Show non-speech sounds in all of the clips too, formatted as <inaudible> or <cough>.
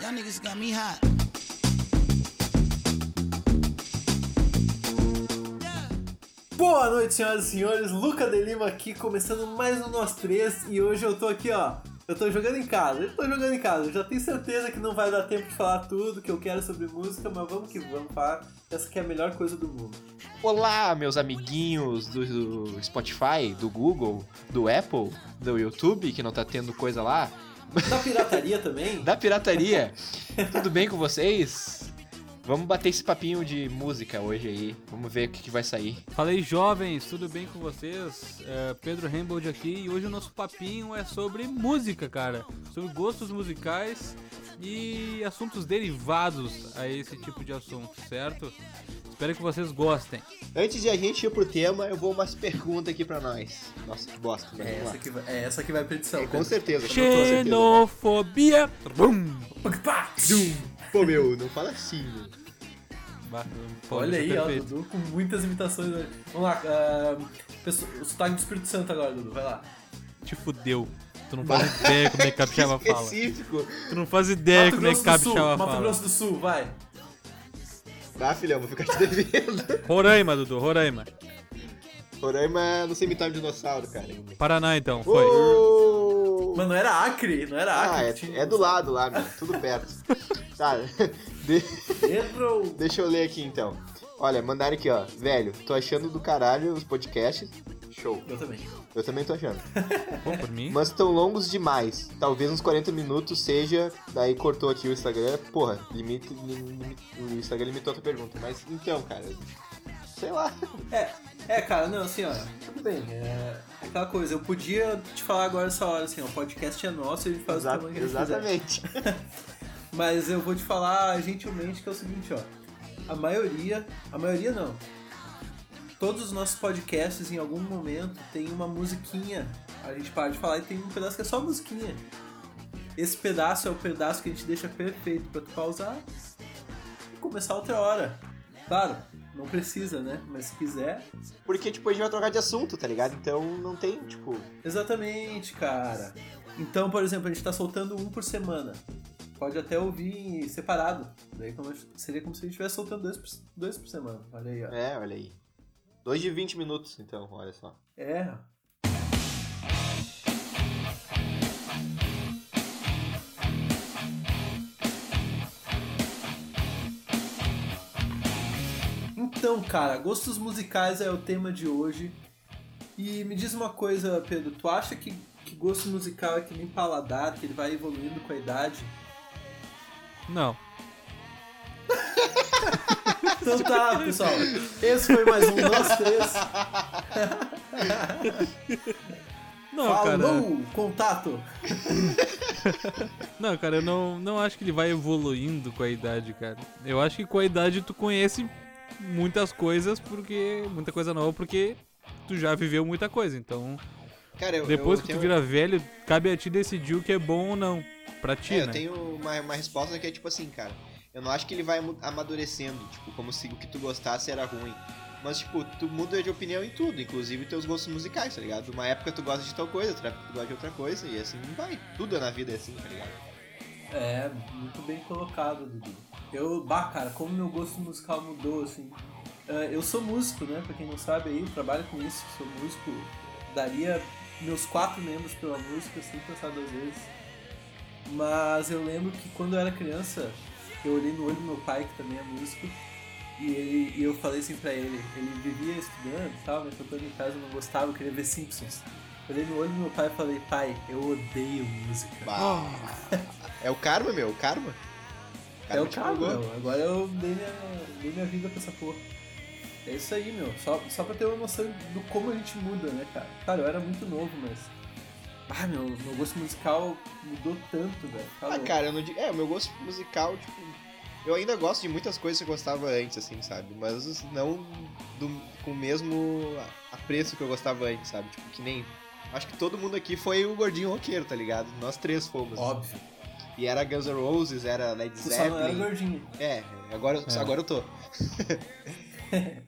Y'all niggas got me hot. Boa noite, senhoras e senhores. Luca de Lima aqui, começando mais um Nós Três. E hoje eu tô aqui, ó. Eu tô jogando em casa. Eu tô jogando em casa. Eu já tenho certeza que não vai dar tempo de falar tudo que eu quero sobre música, mas vamos que vamos falar. Essa que é a melhor coisa do mundo. Olá, meus amiguinhos do, do Spotify, do Google, do Apple, do YouTube, que não tá tendo coisa lá. Da pirataria também? Da pirataria. Tudo bem com vocês? Vamos bater esse papinho de música hoje aí. Vamos ver o que, que vai sair. Falei jovens, tudo bem com vocês? É, Pedro Rambold aqui e hoje o nosso papinho é sobre música, cara. Sobre gostos musicais e assuntos derivados a esse tipo de assunto, certo? Espero que vocês gostem. Antes de a gente ir pro tema, eu vou umas perguntas aqui pra nós. Nossa, que bosta. mas É lá. essa que vai, é essa que vai pra edição. É, com Pedro. certeza. com certeza. Xenofobia. Brum. Pá! Pô, meu, não fala assim, meu. Bah, pô, Olha é aí, ó. Dudu com muitas imitações. hoje. Vamos lá, ah, pessoa- o sotaque do Espírito Santo agora, Dudu, vai lá. Te fudeu. Tu não faz ideia como é que capixaba <laughs> fala. Específico. Tu não faz ideia Mato como é que capixaba Mato fala. Grosso do Sul, vai. Ah, filhão, vou ficar te devendo. <laughs> Roraima, Dudu, Roraima. Roraima, não sei imitar um dinossauro, cara. Paraná, então, foi. Ô! Mano, não era Acre, não era Acre. Ah, é, tinha- é do lado lá, meu. Tudo perto. tá. <laughs> de- deixa eu ler aqui então. Olha, mandaram aqui, ó. Velho, tô achando do caralho os podcasts. Show. Eu também. Eu também tô achando. <laughs> Pô, por mim. Mas estão longos demais. Talvez uns 40 minutos seja. Daí cortou aqui o Instagram. Porra, limite, lim- o Instagram limitou a tua pergunta. Mas então, cara. Sei lá. É, é, cara, não, assim, ó, tudo bem. É aquela coisa, eu podia te falar agora essa hora, assim, ó, o podcast é nosso e a gente faz Exa- o tamanho que exatamente. <laughs> Mas eu vou te falar gentilmente que é o seguinte, ó. A maioria, a maioria não. Todos os nossos podcasts, em algum momento, tem uma musiquinha. A gente para de falar e tem um pedaço que é só musiquinha. Esse pedaço é o pedaço que a gente deixa perfeito pra tu pausar e começar outra hora. Claro, não precisa, né? Mas se quiser. Porque, tipo, a gente vai trocar de assunto, tá ligado? Então não tem, tipo. Exatamente, cara. Então, por exemplo, a gente tá soltando um por semana. Pode até ouvir separado. Daí como- seria como se a gente estivesse soltando dois por, dois por semana. Olha aí, ó. É, olha aí. 2 de 20 minutos, então, olha só. É. Então, cara, gostos musicais é o tema de hoje. E me diz uma coisa, Pedro, tu acha que, que gosto musical é que nem paladar, que ele vai evoluindo com a idade? Não. Então tá, pessoal. Esse foi mais um Nós Três. Não, cara. Falou! Contato! Não, cara, eu não, não acho que ele vai evoluindo com a idade, cara. Eu acho que com a idade tu conhece muitas coisas, porque. Muita coisa nova, porque tu já viveu muita coisa. Então, Cara, eu, depois eu que tenho... tu vira velho, cabe a ti decidir o que é bom ou não. Pra ti, É, eu né? tenho uma, uma resposta que é tipo assim, cara. Eu não acho que ele vai amadurecendo, tipo, como se o que tu gostasse era ruim. Mas, tipo, tu muda de opinião em tudo, inclusive teus gostos musicais, tá ligado? Uma época tu gosta de tal coisa, outra época tu gosta de outra coisa, e assim vai. Tudo na vida é assim, tá ligado? É, muito bem colocado, Dudu. Eu, bah, cara, como meu gosto musical mudou, assim. É, eu sou músico, né? Pra quem não sabe aí, eu trabalho com isso, sou músico. Daria meus quatro membros pela música, sem pensar duas vezes. Mas eu lembro que quando eu era criança, eu olhei no olho do meu pai, que também é músico, e, ele, e eu falei assim pra ele, ele vivia estudando e tal, mas tocando em casa eu não gostava, eu queria ver Simpsons. Eu olhei no olho do meu pai e falei, pai, eu odeio música. Bah. <laughs> É o karma, meu, o karma. É o pegou. meu. Agora eu dei minha, dei minha vida pra essa porra. É isso aí, meu. Só, só pra ter uma noção do como a gente muda, né, cara? Cara, eu era muito novo, mas. Ah, meu, meu gosto musical mudou tanto, velho. Tá Ah, louco. cara, eu não digo. É, o meu gosto musical, tipo. Eu ainda gosto de muitas coisas que eu gostava antes, assim, sabe? Mas não do, com o mesmo apreço que eu gostava antes, sabe? Tipo, que nem. Acho que todo mundo aqui foi o gordinho roqueiro, tá ligado? Nós três fomos. Óbvio. E era Guns N' Roses, era Led Você só não era Zeppelin. gordinho. É, agora, É. agora eu tô. <laughs>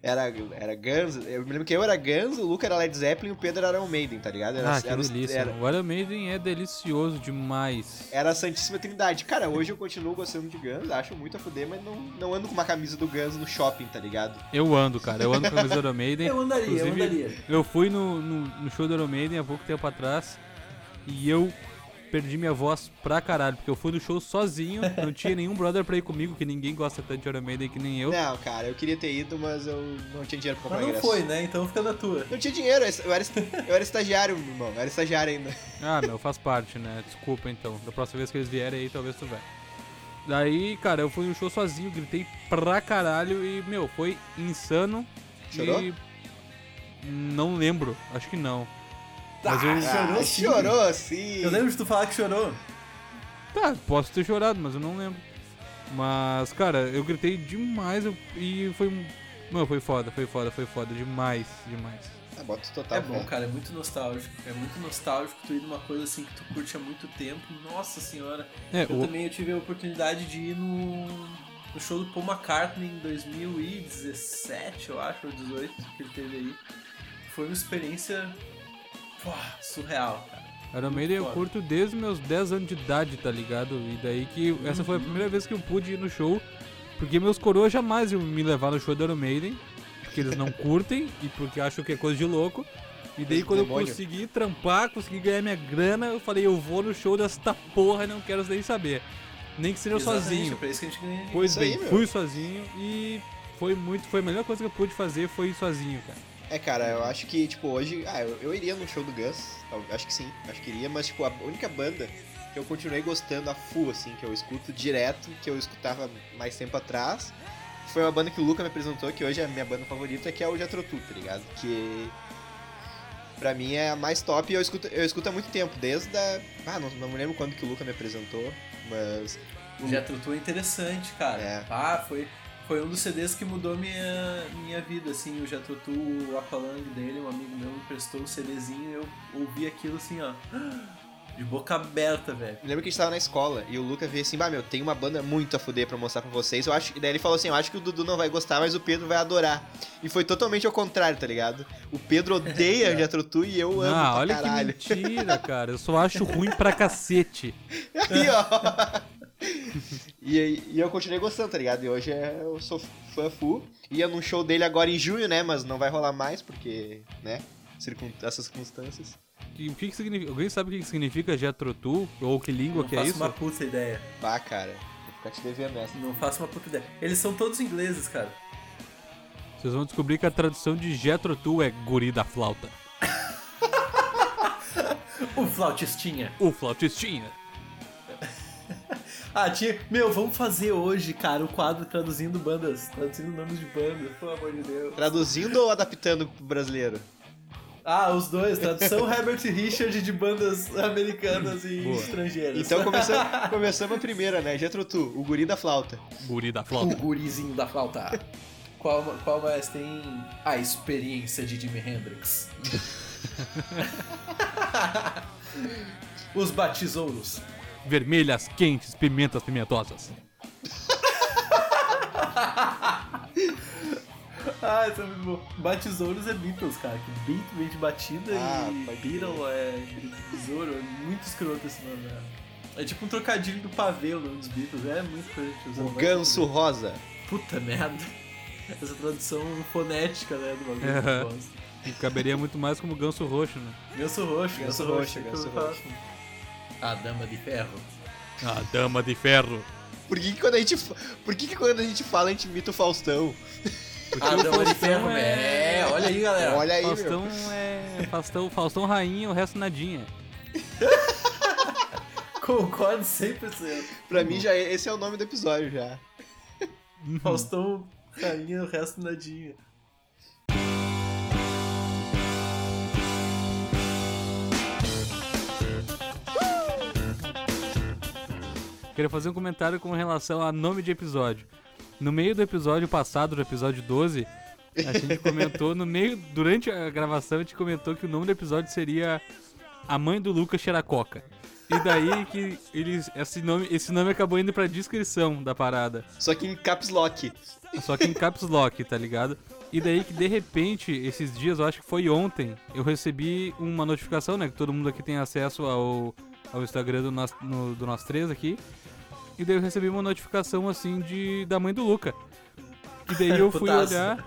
Era, era Guns. Eu me lembro que eu era Guns, o Luca era Led Zeppelin e o Pedro era Iron Maiden, tá ligado? Era, ah, que era, delícia. Era, O Iron Maiden é delicioso demais. era a Santíssima Trindade. Cara, hoje eu continuo gostando de Guns, acho muito a fuder, mas não, não ando com uma camisa do Guns no shopping, tá ligado? Eu ando, cara. Eu ando com a camisa do Iron Maiden. <laughs> Eu andaria, eu andaria. Eu fui no, no, no show do Iron Maiden há pouco tempo atrás e eu perdi minha voz pra caralho, porque eu fui no show sozinho, não tinha nenhum brother pra ir comigo, que ninguém gosta tanto de Iron Maiden que nem eu. Não, cara, eu queria ter ido, mas eu não tinha dinheiro pra comprar Mas não ingresso. foi, né? Então fica na tua. Não tinha dinheiro, eu era, eu era estagiário, irmão. Eu era estagiário ainda. Ah, meu, faz parte, né? Desculpa então. Da próxima vez que eles vierem aí, talvez tu vai. Daí, cara, eu fui no show sozinho, gritei pra caralho e, meu, foi insano. Chorou? E. Não lembro, acho que não. Mas eu. Chorou Ah, sim. chorou sim. Eu lembro de tu falar que chorou. Tá, posso ter chorado, mas eu não lembro. Mas, cara, eu gritei demais eu- e foi. Mano, foi foda, foi foda, foi foda. Demais, demais. Ah, bota total. é bom, cara, é muito nostálgico. É muito nostálgico tu ir numa coisa assim que tu curte há muito tempo. Nossa senhora. É, Eu o, também eu tive a oportunidade de ir no, no show do Paul McCartney em 2017, eu acho, ou 18, que ele teve aí. Foi uma experiência pô, surreal, cara. Iron Maiden eu curto desde meus 10 anos de idade, tá ligado? E daí que essa foi a primeira vez que eu pude ir no show, porque meus coroas jamais iam me levar no show do Iron Maiden, porque eles não curtem e porque acham que é coisa de louco. E daí de quando eu demônio. consegui trampar, consegui ganhar minha grana, eu falei, eu vou no show desta porra e não quero nem saber. Nem que seja Exatamente, sozinho. É pra isso que a gente. Pois Isso aí, bem, meu. fui sozinho e foi muito, foi a melhor coisa que eu pude fazer foi ir sozinho, cara. É, cara, eu acho que, tipo, hoje. Ah, eu, eu iria no show do eu Acho que sim, acho que iria, mas, tipo, a única banda que eu continuei gostando a full, assim, que eu escuto direto, que eu escutava mais tempo atrás, foi uma banda que o Luca me apresentou, que hoje é a minha banda favorita, que é o Jethro Tull, tá ligado? Que. Pra mim é a mais top e eu escuto, eu escuto há muito tempo, desde a. Ah, não, não me lembro quando que o Luca me apresentou, mas. O Jethro Tull é interessante, cara. É. Ah, foi, foi um dos CDs que mudou minha, minha vida, assim. O Tull, o Aqualung dele, um amigo meu me prestou um CDzinho e eu ouvi aquilo assim, ó. De boca aberta, velho. Lembro que a gente tava na escola e o Luca veio assim, bah, meu, tem uma banda muito a fuder pra mostrar pra vocês. Eu acho... E daí ele falou assim, eu acho que o Dudu não vai gostar, mas o Pedro vai adorar. E foi totalmente ao contrário, tá ligado? O Pedro odeia o Jethro Tull e eu amo Ah, olha caralho. que mentira, cara. Eu só acho ruim pra cacete. <laughs> Aí, ó. <laughs> e, e eu continuei gostando, tá ligado? E hoje é- eu sou fã full. Ia num show dele agora em junho, né? Mas não vai rolar mais, porque, né? Circun... Essas circunstâncias. E O que, que significa? Alguém sabe o que, que significa Jethro Tull? Ou que língua Não que é faço isso? uma puta ideia. Bah, cara. Vou ficar te devendo essa. Não faço uma puta ideia. Eles são todos ingleses, cara. Vocês vão descobrir que a tradução de Jethro Tull é guri da flauta. <laughs> O flautistinha. O flautistinha. Ah, tinha. Meu, vamos fazer hoje, cara, o quadro traduzindo bandas. Traduzindo nomes de bandas, pelo amor de Deus. Traduzindo ou adaptando pro brasileiro? Ah, os dois. Tradução <laughs> Herbert Richard de bandas americanas e Boa. estrangeiras. Então começamos, <laughs> começamos a primeira, né? Jethro Tull, o guri da flauta. Guri da o flauta. gurizinho da flauta. Qual, qual mais tem a experiência de Jimi Hendrix? <laughs> Os batizouros. Vermelhas, quentes, pimentas pimentosas. <laughs> Ah, isso é muito bom. Batizouros é Beatles, cara. Que beat vem de batida Ah, e Beatle é besouro. É muito escroto esse nome, né? É tipo um trocadilho do pavê o nome dos Beatles. É muito coisa que a gente usa O ganso rosa. Puta merda. Essa tradução fonética, né, do bagulho. É. E caberia muito mais como ganso roxo, né? Ganso roxo, Ganso ganso, roxo, roxo. ganso roxo. A dama de ferro. A dama de ferro. Por que, que quando a gente, por que, que quando a gente fala a gente imita o Faustão? A o dama de ferro, é- é... Olha aí, galera. Olha aí, Faustão meu. é. Faustão, Faustão rainha, o resto nadinha. <laughs> Concordo 100%. Pra mim já é- esse é o nome do episódio já. Faustão, rainha, o resto nadinha. Queria fazer um comentário com relação a nome de episódio. No meio do episódio passado, do episódio 12, a gente <laughs> comentou, no meio, durante a gravação, a gente comentou que o nome do episódio seria A Mãe do Lucas Cheira Coca. E daí que eles, esse, nome, esse nome acabou indo pra descrição da parada. Só que em caps lock. Só que em caps lock, tá ligado? E daí que de repente, esses dias, eu acho que foi ontem, eu recebi uma notificação, né? Que todo mundo aqui tem acesso ao, ao Instagram do nós, no, do nós três aqui. E daí eu recebi uma notificação assim de da mãe do Luca. E daí eu <laughs> fui olhar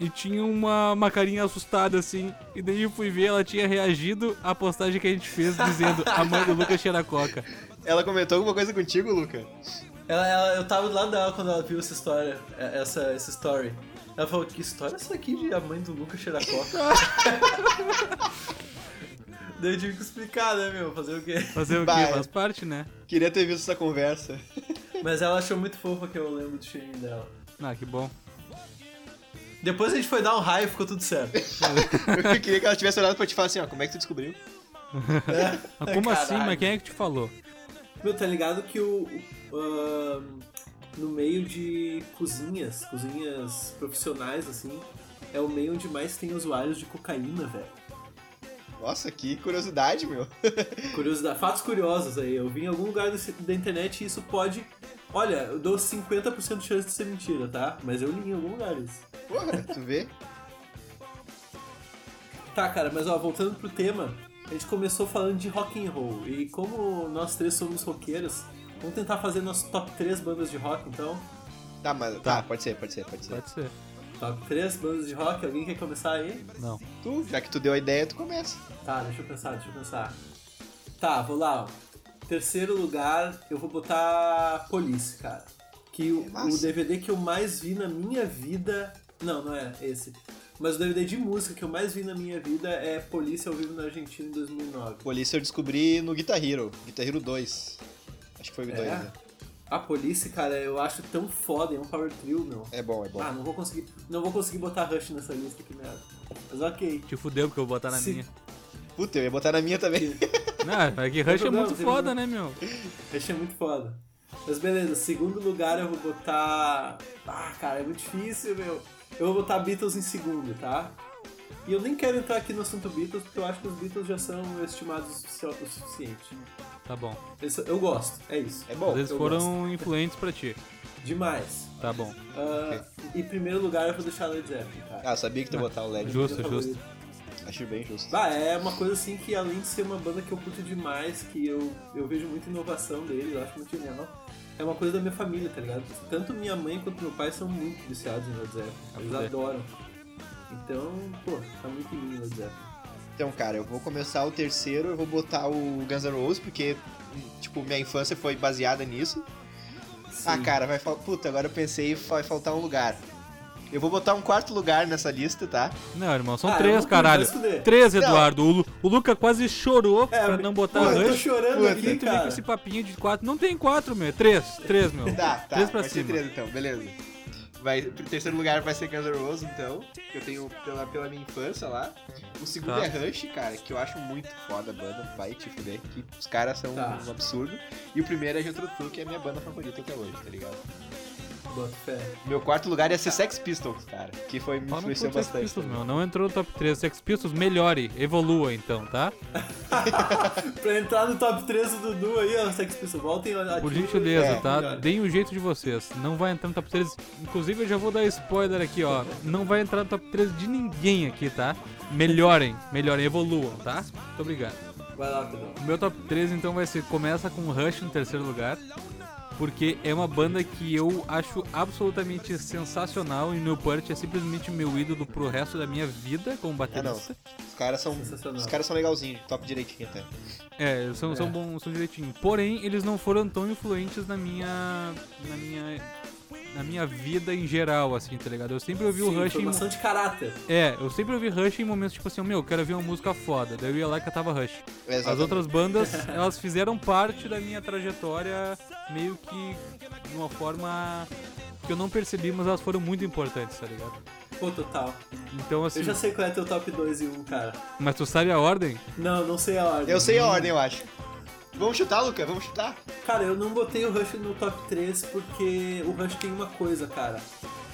e tinha uma, uma carinha assustada assim. E daí eu fui ver, ela tinha reagido à postagem que a gente fez dizendo a mãe do Luca cheira coca. Ela comentou alguma coisa contigo, Luca? Ela, ela- eu tava do lado dela quando ela viu essa história, é, essa, essa story. Ela falou, que história é essa aqui de a mãe do Lucas cheirar coca? <laughs> Daí eu tive que explicar, né, meu? Fazer o quê? Fazer o quê? Faz parte, né? Queria ter visto essa conversa. Mas ela achou muito fofa que eu lembro do cheirinho dela. Ah, que bom. Depois a gente foi dar um raio e ficou tudo certo. <laughs> Eu queria que ela tivesse olhado pra te falar assim, ó, como é que tu descobriu? Mas como assim? Caralho. Mas quem é que te falou? Meu, tá ligado que o. o, ahn, no meio de cozinhas, cozinhas profissionais, assim, é o meio onde mais tem usuários de cocaína, velho. Nossa, que curiosidade, meu. <laughs> Curiosidade, fatos curiosos aí. Eu vi em algum lugar desse- da internet e isso pode. Olha, eu dou 50% de chance de ser mentira, tá? Mas eu li em algum lugar isso. Porra, tu vê? Tá, cara, mas ó, voltando pro tema, a gente começou falando de rock and roll. E como nós três somos roqueiros, vamos tentar fazer nosso top 3 bandas de rock, então. Tá, mas Tá. tá, pode ser, pode ser, pode ser. Pode ser. Top 3 bandas de rock, alguém quer começar aí? Não. Tu, já que tu deu a ideia, tu começa. Tá, deixa eu pensar, deixa eu pensar. Tá, vou lá, ó. Terceiro lugar, eu vou botar Police, cara. Que o, Massa. o DVD que eu mais vi na minha vida. Não, não é esse. Mas o DVD de música que eu mais vi na minha vida é Police ao vivo na Argentina em 2009. Polícia eu descobri no Guitar Hero, Guitar Hero 2. Acho que foi o É? 2, né? A Police, cara, eu acho tão foda, é um power trio, meu. É bom, é bom. Ah, não vou conseguir, não vou conseguir botar Rush nessa lista, que merda. Mas ok. Te fudeu porque eu vou botar na Sim. minha. Puta, eu ia botar na minha também. <laughs> Não, é que Rush é muito foda, né, meu? Rush é muito foda. Mas beleza, segundo lugar eu vou botar. Ah, cara, é muito difícil, meu. Eu vou botar Beatles em segundo, tá? E eu nem quero entrar aqui no assunto Beatles, porque eu acho que os Beatles já são estimados o sufici- o suficiente. Tá bom. Eles- Eu gosto, é isso. É bom. Às vezes eu foram influentes pra ti. Demais. Tá bom. Ah, Em primeiro lugar eu vou deixar Led Zeppelin, cara. Ah, sabia que tu ia botar o LED. Justo, justo. Acho bem justo. Bah, é uma coisa assim que além de ser uma banda que eu curto demais, que eu, eu vejo muita inovação deles, eu acho muito genial, é uma coisa da minha família, tá ligado? Tanto minha mãe quanto meu pai são muito viciados em Led Zeppelin. Eles adoram. Então, pô, tá muito mim Led Zeppelin. Então, cara, eu vou começar o terceiro, eu vou botar o Guns N' Roses, porque, tipo, minha infância foi baseada nisso. Ah, Sim. cara, vai faltar. Puta, agora eu pensei vai faltar um lugar. Eu vou botar um quarto lugar nessa lista, tá? Não, irmão, são Ah, três, caralho. Três, Eduardo. O, Lu- o Luca quase chorou É, pra não botar pô, eu tô chorando Puta, aqui, vem com cara. esse papinho de quatro. Não tem quatro, meu. É três. Três, meu. Tá, tá. Três pra vai cima. ser três então, beleza. Vai, o terceiro lugar vai ser Guns N' Roses, então, que eu tenho pela, pela minha infância lá. O segundo Tá. é Rush, cara, que eu acho muito foda a banda, vai te fuder, que os caras são Tá. um absurdo. E o primeiro é Jethro Tull, que é a minha banda favorita até hoje, tá ligado? Bota fé. Meu quarto lugar ia ser Sex Pistols, cara, que foi me influenciou Sex bastante. Pistols, também. meu. Não entrou no top 3. Sex Pistols, melhore. Evolua, então, tá? <laughs> Pra entrar no top 3 do Dudu aí, ó, Sex Pistols, voltem aqui. Por gentileza, É, tá? melhor. Deem o jeito de vocês. Não vai entrar no top 3. Inclusive, eu já vou dar spoiler aqui, ó. Não vai entrar no top 3 de ninguém aqui, tá? Melhorem, melhorem, evoluam, tá? Muito obrigado. Vai lá, Pedro. O meu top 3 então vai ser começa com Rush no terceiro lugar, porque é uma banda que eu acho absolutamente sensacional e Newport é simplesmente meu ídolo pro resto da minha vida como não. baterista. Os caras são. Os caras são legalzinhos, top direitinho até. É, são, são É. bons, são direitinho. Porém, eles não foram tão influentes na minha na minha na minha vida em geral, assim, tá ligado? Eu sempre ouvi o Sim, Rush em, formação de caráter. é, eu sempre ouvi Rush em momentos tipo assim, meu, eu quero ouvir uma música foda. Daí eu ia lá e catava Rush. As Exatamente. outras bandas, <laughs> elas fizeram parte da minha trajetória meio que de uma forma que eu não percebi, mas elas foram muito importantes, tá ligado? Pô, total. Então assim, Eu já sei qual é teu top 2 e 1, cara. mas tu sabe a ordem? Não, não sei a ordem. Eu sei a ordem, eu acho. Vamos chutar, Luca? Vamos chutar? Cara, eu não botei o Rush no top 3 porque o Rush tem uma coisa, cara.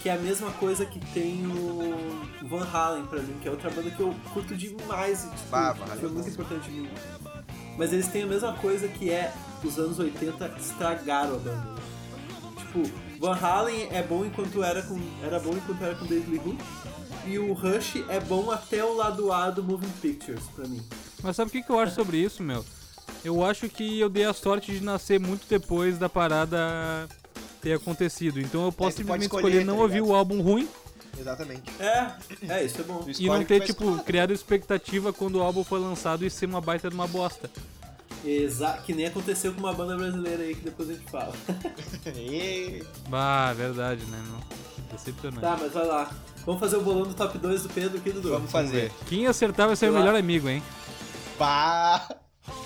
Que é a mesma coisa que tem o Van Halen pra mim, que é outra banda que eu curto demais e tipo, Bah, Van Halen foi é muito importante em mim. mas eles têm a mesma coisa que é os anos 80 estragaram a banda. Tipo, Van Halen é bom enquanto era com era bom enquanto era com David Lee Roth, e o Rush é bom até o lado A do Moving Pictures pra mim. Mas sabe o que, que eu acho sobre isso, meu? Eu acho que eu dei a sorte de nascer muito depois da parada ter acontecido. Então eu posso É, simplesmente escolher, escolher não tá ouvir o álbum ruim Exatamente. É, é, isso é bom. E não ter, tipo, escutar. criado expectativa quando o álbum foi lançado e ser uma baita de uma bosta. Exa que nem aconteceu com uma banda brasileira aí que depois a gente fala. <laughs> <laughs> Bah, verdade, né, meu? Decepcionante. tá, mas vai lá. Vamos fazer o bolão do top 2 do Pedro aqui, Dudu? Vamos fazer. Quem acertar vai ser o melhor amigo, hein? Pá!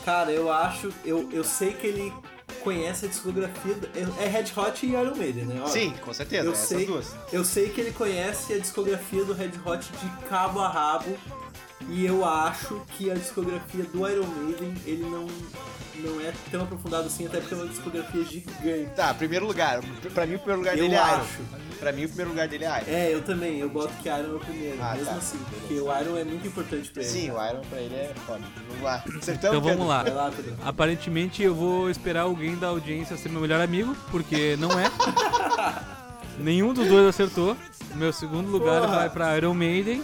Cara, eu acho, eu, eu sei que ele conhece a discografia. do- É Red Hot e Iron Maiden, né? Ó, Sim, com certeza. eu essas sei, duas. eu sei que ele conhece a discografia do Red Hot de cabo a rabo. E eu acho que a discografia do Iron Maiden, ele não, não é tão aprofundado assim, até porque é uma discografia gigante. Tá, primeiro lugar. Pra mim, o primeiro lugar Eu dele é Iron. acho. Pra mim, o primeiro lugar dele é Iron. É, eu também, eu boto que Iron é o primeiro, Ah, mesmo tá. assim, porque o Iron é muito importante pra ele. Sim, o Iron pra ele é foda. Vamos lá. Acertamos, Então vamos lá. Vai lá, Pedro. Aparentemente eu vou esperar alguém da audiência ser meu melhor amigo, porque não é. <laughs> Nenhum dos dois acertou. Meu segundo lugar Porra. vai pra Iron Maiden,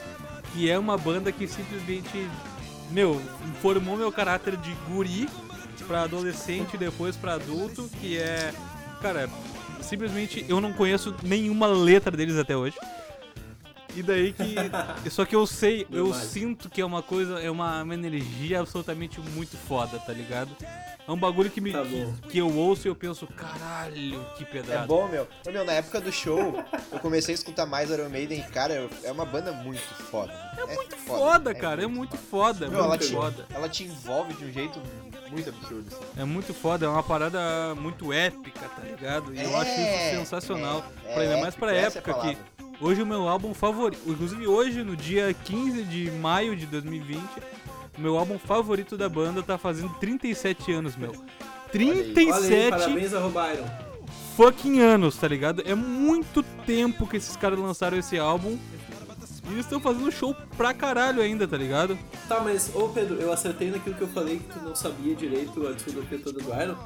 que é uma banda que simplesmente, meu, formou meu caráter de guri pra adolescente e depois pra adulto, que é, cara, simplesmente eu não conheço nenhuma letra deles até hoje. E daí que. <laughs> Só que eu sei, eu sinto que é uma coisa, é uma, uma energia absolutamente muito foda, tá ligado? É um bagulho que, me, Tá que, que eu ouço e eu penso, caralho, que pedrada. É bom, meu. Ô, meu, na época do show, eu comecei a escutar mais Iron Maiden e, cara, é uma banda muito foda. É muito Foda, cara, é muito foda, Meu, ela muito te, foda. ela te envolve de um jeito muito absurdo. Assim. É muito foda, é uma parada muito épica, tá ligado? E eu acho isso É, sensacional. é, pra ainda é mais pra é época que palavra. Hoje o meu álbum favorito, inclusive hoje, no dia 15 de maio de 2020, o meu álbum favorito da banda tá fazendo 37 anos, meu. Olha aí, 37 parabéns a Iron. fucking anos, tá ligado? É muito tempo que esses caras lançaram esse álbum. E eles estão fazendo show pra caralho ainda, tá ligado? Tá, mas, ô Pedro, eu acertei naquilo que eu falei que tu não sabia direito a discografia toda do Iron?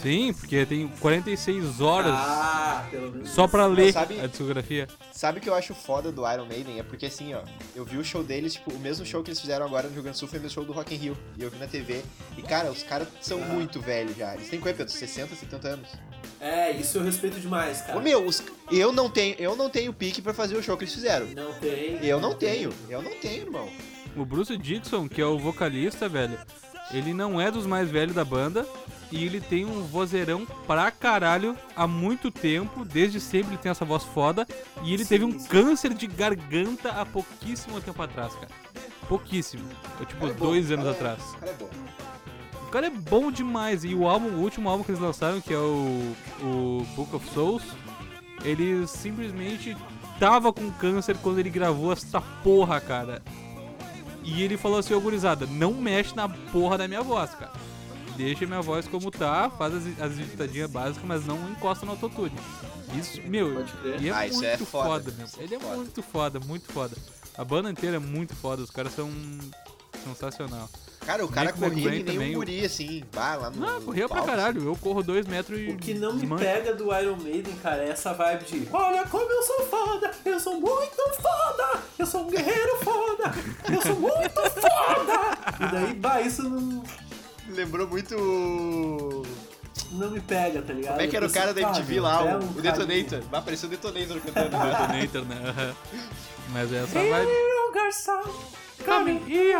Sim, porque tem 46 horas Ah, pelo menos. só pra ler sabe- a discografia. Sabe o que eu acho foda do Iron Maiden? É porque assim, ó, eu vi o show deles, tipo, o mesmo show que eles fizeram agora no Rio Grande do Sul foi o mesmo show do Rock in Rio. E eu vi na TV. E, cara, os caras são Ah. muito velhos já. Eles têm quanto, Pedro? 60, 70 anos. É, isso eu respeito demais, cara. Ô, meu, os- eu não tenho, eu não tenho pique pra fazer o show que eles fizeram. Não tem. Eu não tenho, eu não tenho, irmão. O Bruce Dixon, que é o vocalista, velho, ele não é dos mais velhos da banda e ele tem um vozeirão pra caralho há muito tempo, desde sempre ele tem essa voz foda e ele Sim, teve um sim. câncer de garganta há pouquíssimo tempo atrás, cara. Pouquíssimo. É tipo é bom, dois anos cara é- atrás. O cara é bom. O cara é bom demais. E o álbum, o último álbum que eles lançaram, que é o, o Book of Souls, ele simplesmente tava com câncer quando ele gravou essa porra, cara. E ele falou assim, ô gurizada, não mexe na porra da minha voz, cara. Deixa minha voz como tá, faz as, as digitadinhas básicas, mas não encosta no autotune. Isso, meu, e é Ah, isso muito é foda, foda, meu. é Ele é foda. muito foda, muito foda. A banda inteira é muito foda, os caras são sensacional. Cara, o cara Nick corria McBrain que nem também, um o- guri, assim, vai lá no. Ah, no corria pra caralho. Eu corro dois metros e. O que não me pega do Iron Maiden, cara, é essa vibe de Olha como eu sou foda, eu sou muito foda, eu sou um guerreiro foda, eu sou muito foda. E daí, bah, isso não. Lembrou muito. Não me pega, tá ligado? Como é que era o cara da MTV "Ah, lá, o, um o Detonator? Vai aparecer o Detonator <laughs> cantando. né? Detonator, né? Mas é essa vibe. Hey, garçom, come here,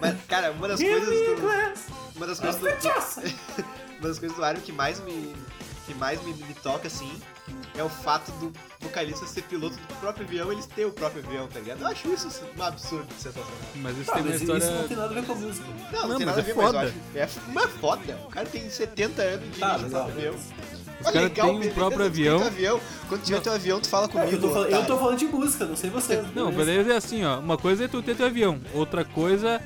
Mas, cara, uma das give coisas do. glass Uma das coisas do. <laughs> Uma das coisas do Iron que mais me. que mais me, me toca, assim, é o fato do vocalista ser piloto do próprio avião, eles terem o próprio avião, tá ligado? Eu acho isso um absurdo de sensacional. Mas isso Tá, tem uma mas história. isso não tem nada a ver com a música. Não, não, Não, tem mas nada a é ver, foda. mas eu acho. É uma foda. O cara tem 70 anos e dirige Tá, o legal. próprio avião. Os caras têm um próprio avião. avião. Quando tiver teu avião, tu fala É, comigo. eu, tô falando, eu otário. tô falando de música, não sei vocês. Não, beleza é assim, ó. Uma coisa é tu ter teu avião, outra coisa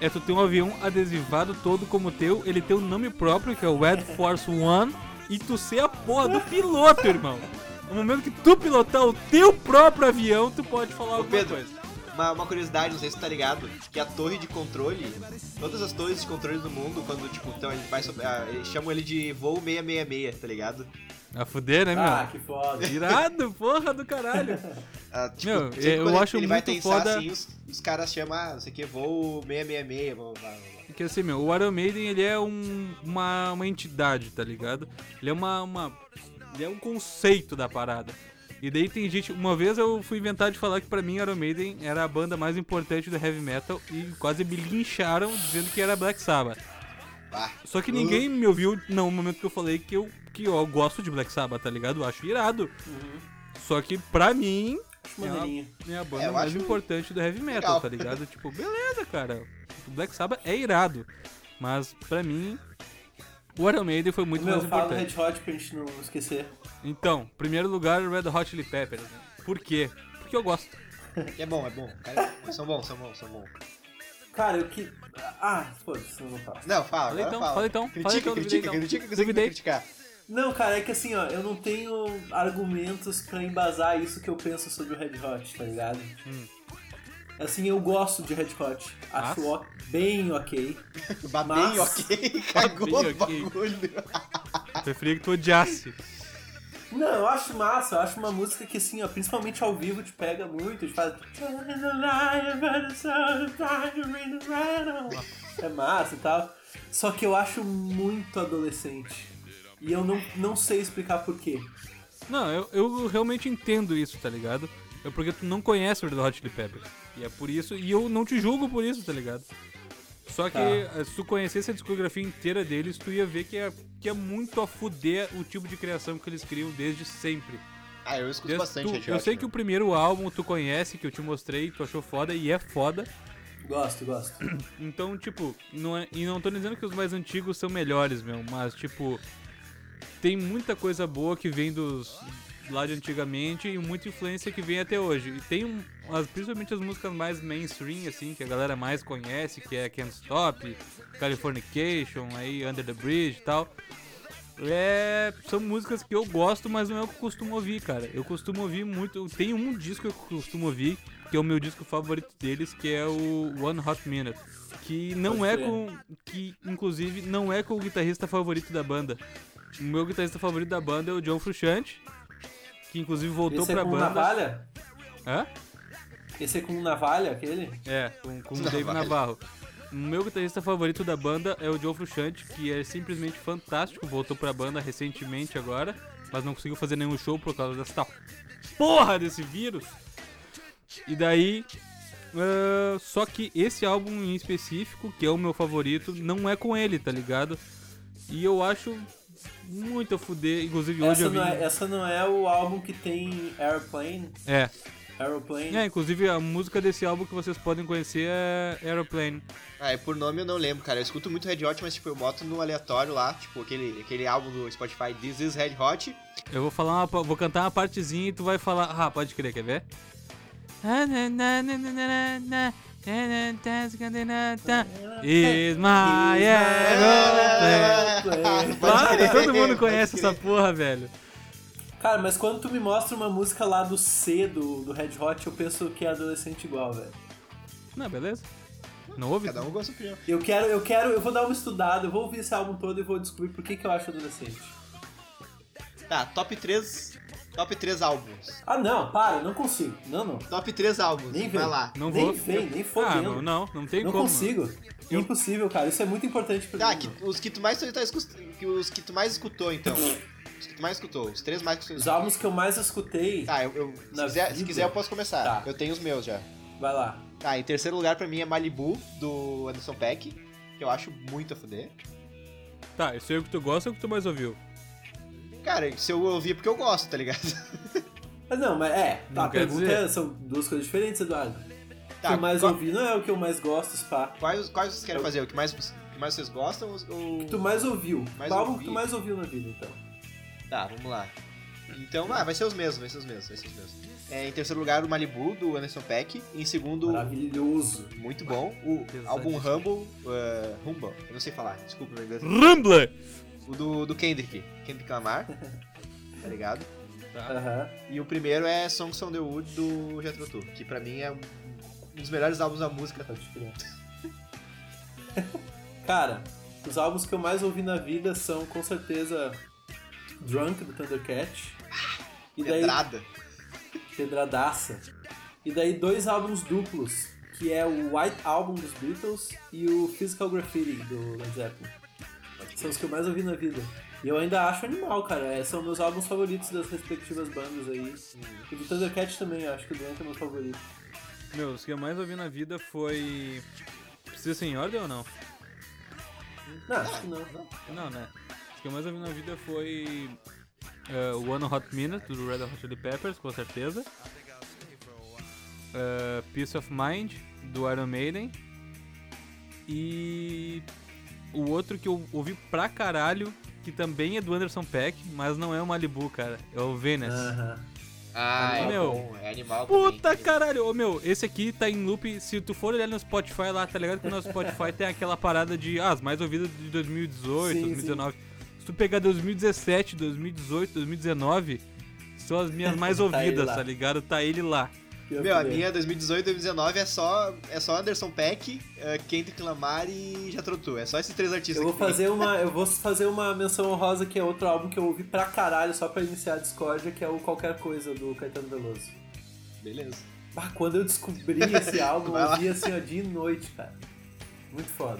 é tu ter um avião adesivado todo como teu, ele tem um nome próprio, que é o Red Force One, e tu ser a porra do piloto, irmão. No momento que tu pilotar o teu próprio avião, tu pode falar alguma Pedro, coisa. Uma, uma curiosidade, não sei se tu tá ligado, que a torre de controle, todas as torres de controle do mundo, quando, tipo, então ele vai sobre, ah, eles chamam ele de voo 666, tá ligado? A fuder, né, meu? Ah, que foda. Irado, porra do caralho. <laughs> Ah, tipo, Meu, eu ele- acho ele vai muito tensar, foda- assim, os, os caras chamam, ah, não sei o que, voo 666, blá, blá, blá, Porque assim, meu, o Iron Maiden, ele é um, uma, uma entidade, tá ligado? Ele é uma, uma... Ele é um conceito da parada. E daí tem gente... Uma vez eu fui inventar de falar que pra mim Iron Maiden era a banda mais importante do heavy metal e quase me lincharam dizendo que era Black Sabbath. Só que ninguém me ouviu no momento que eu falei que eu, que eu gosto de Black Sabbath, tá ligado? Eu acho irado. Uhum. Só que pra mim, Acho maneirinho. é a banda É, mais importante do heavy metal, legal. tá ligado? tipo, beleza, cara. O Black Sabbath é irado. Mas pra mim, o Iron Maiden foi muito Meu, mais fala do importante. Red Hot pra gente não esquecer. Então, primeiro lugar, Red Hot Chili Peppers. Por quê? Porque eu gosto. É bom, é bom. Cara, são bons, são bons, são bons. Cara, eu que. Ah, foda-se, não vou falar. Não, fala, Fala então, fala. fala então, Critica, fala então, critica, então. critica, vai Duvidei. criticar. Não, cara, é que assim, ó, eu não tenho argumentos pra embasar isso que eu penso sobre o Red Hot, tá ligado? Hum. Assim, eu gosto de Red Hot. Acho Ah? o- bem ok. <laughs> Mas- bem ok, <laughs> cagou Bem o ok. bagulho. Preferia que tu odiasse. Não, eu acho massa, eu acho uma música que assim, ó, principalmente ao vivo te pega muito, te faz. É massa e tal. Só que eu acho muito adolescente. E eu não, não sei explicar porquê. Não, eu, eu realmente entendo isso, tá ligado? É porque tu não conhece o Red Hot Chili Peppers. E é por isso, e eu não te julgo por isso, tá ligado? Só que Tá. eh, se tu conhecesse a discografia inteira deles, tu ia ver que é, que é muito a fuder o tipo de criação que eles criam desde sempre. Ah, eu escuto Desde bastante tu- Red Hot. eu sei né? que o primeiro álbum tu conhece, que eu te mostrei, tu achou foda, e é foda. Gosto, gosto. <coughs> Então, tipo, não é, e não tô dizendo que os mais antigos são melhores, meu, mas, tipo, tem muita coisa boa que vem dos lá de antigamente e muita influência que vem até hoje. E tem um, as, principalmente as músicas mais mainstream, assim, que a galera mais conhece, que é Can't Stop, Californication, aí Under the Bridge e tal. É, são músicas que eu gosto, mas não é o que eu costumo ouvir, cara. Eu costumo ouvir muito. Tem um disco que eu costumo ouvir, que é o meu disco favorito deles, que é o One Hot Minute. Que não é com. Que inclusive não é com o guitarrista favorito da banda. O meu guitarrista favorito da banda é o John Frusciante, que inclusive voltou Esse é pra com banda. navalha? Hã? Esse é com navalha, aquele? É, com, com o. Dave Navarro. O meu guitarrista favorito da banda é o John Frusciante, que é simplesmente fantástico, voltou pra banda recentemente agora, mas não conseguiu fazer nenhum show por causa dessa porra desse vírus. E daí, ah, só que esse álbum em específico, que é o meu favorito, não é com ele, tá ligado? E eu acho muito a fuder, inclusive hoje Essa eu vi... não, é, essa não é o álbum que tem Airplane? É, Aeroplane? é, inclusive a música desse álbum que vocês podem conhecer é Aeroplane. Ah, é por nome eu não lembro, cara. Eu escuto muito Red Hot, mas tipo, eu boto no aleatório lá, tipo, aquele, aquele álbum do Spotify This is Red Hot. Eu vou falar uma, vou cantar uma partezinha e tu vai falar. Ah, pode crer, quer ver? Is my aeroplane. Aeroplane. Claro, todo mundo conhece essa porra, velho. Cara, mas quando tu me mostra uma música lá do C do, do Red Hot, eu penso que é adolescente igual, velho. Não, beleza? Não ouve? Cada um gosta de opinião. Eu quero, eu quero, eu vou dar uma estudada, eu vou ouvir esse álbum todo e vou descobrir por que, que eu acho adolescente. Tá, top 3. Top 3 álbuns. Ah, não, para, não consigo. Não, não. Top 3 álbuns. Nem Vai lá. Não nem vou. vem, nem Ah, fodendo. não, não, não tem não como. consigo. Impossível, cara. Isso é muito importante pra Tá, mim. os que tu mais tá os que tu mais escutou então. Os que tu mais escutou, os três mais que tu Os álbuns que eu mais escutei, Tá, eu, eu- se, quiser, se quiser eu posso começar. Tá. Eu tenho os meus já. vai lá. Tá, em terceiro lugar pra mim é Malibu, do Anderson Peck, que eu acho muito a fuder. Tá, esse é o que tu gosta ou o que tu mais ouviu? Cara, se eu ouvir é porque eu gosto, tá ligado? <laughs> Mas não, mas é, Não a pergunta dizer. é, são duas coisas diferentes, Eduardo. o Tá, que eu mais qual- ouvi não é o que eu mais gosto, Spa. Quais, quais vocês querem Eu- fazer? O que mais, o que mais vocês gostam? Ou... O que tu mais ouviu? Mais Qual álbum ouvi. que tu mais ouviu na vida, então? Tá, vamos lá. Então, ah, vai ser os mesmos, vai ser os mesmos, vai ser os mesmos. É, em terceiro lugar, o Malibu, do Anderson Peck. Em segundo, Maravilhoso. muito bom, o álbum Humble, uh, Humble, eu não sei falar, desculpa meu inglês. Rumbler! O do, do Kendrick, Kendrick Lamar, <laughs> tá ligado? Aham. E o primeiro é Songs on the Wood, do Jethro Tull, que pra mim é um dos melhores álbuns da música. Crer. <laughs> Cara, os álbuns que eu mais ouvi na vida são com certeza Drunk do Thundercat. E daí Pedrada. Pedradaça. E daí dois álbuns duplos, que é o White Album dos Beatles e o Physical Graffiti do Led Zeppelin. São os que eu mais ouvi na vida. E eu ainda acho animal, cara. É, são meus álbuns favoritos das respectivas bandas aí. E do Thundercat também, eu acho que o Drunk é meu favorito. Meu, os que eu mais ouvi na vida foi. Precisa ser em ordem ou não? Não, acho que não. Não, né? Os que eu mais ouvi na vida foi. eh, One Hot Minute do Red Hot Chili Peppers, com certeza. Eh, Peace of Mind do Iron Maiden. E. O outro que eu ouvi pra caralho, que também é do Anderson Peck, mas não é o Malibu, cara. É o Venus. Aham. Ah, é Meu. bom, é animal Puta também. caralho, ô meu, esse aqui tá em loop. Se tu for olhar no Spotify lá, tá ligado que no Spotify tem aquela parada de ah, as mais ouvidas de 2018, Sim, 2019. Se tu pegar 2017, 2018, 2019, são as minhas <laughs> mais Tá ele ouvidas, tá ligado? Tá ele lá. Meu, a é. minha 2018 2019 é só, é só Anderson Peck, uh, Kendrick Lamar e Jatrotu. É só esses três artistas Eu vou tem. fazer uma, eu vou fazer uma menção honrosa que é outro álbum que eu ouvi pra caralho só pra iniciar a discórdia, que é o Qualquer Coisa do Caetano Veloso. Beleza. Bah, quando eu descobri <laughs> esse álbum, eu ouvi assim, ó, dia e noite, cara. Muito foda.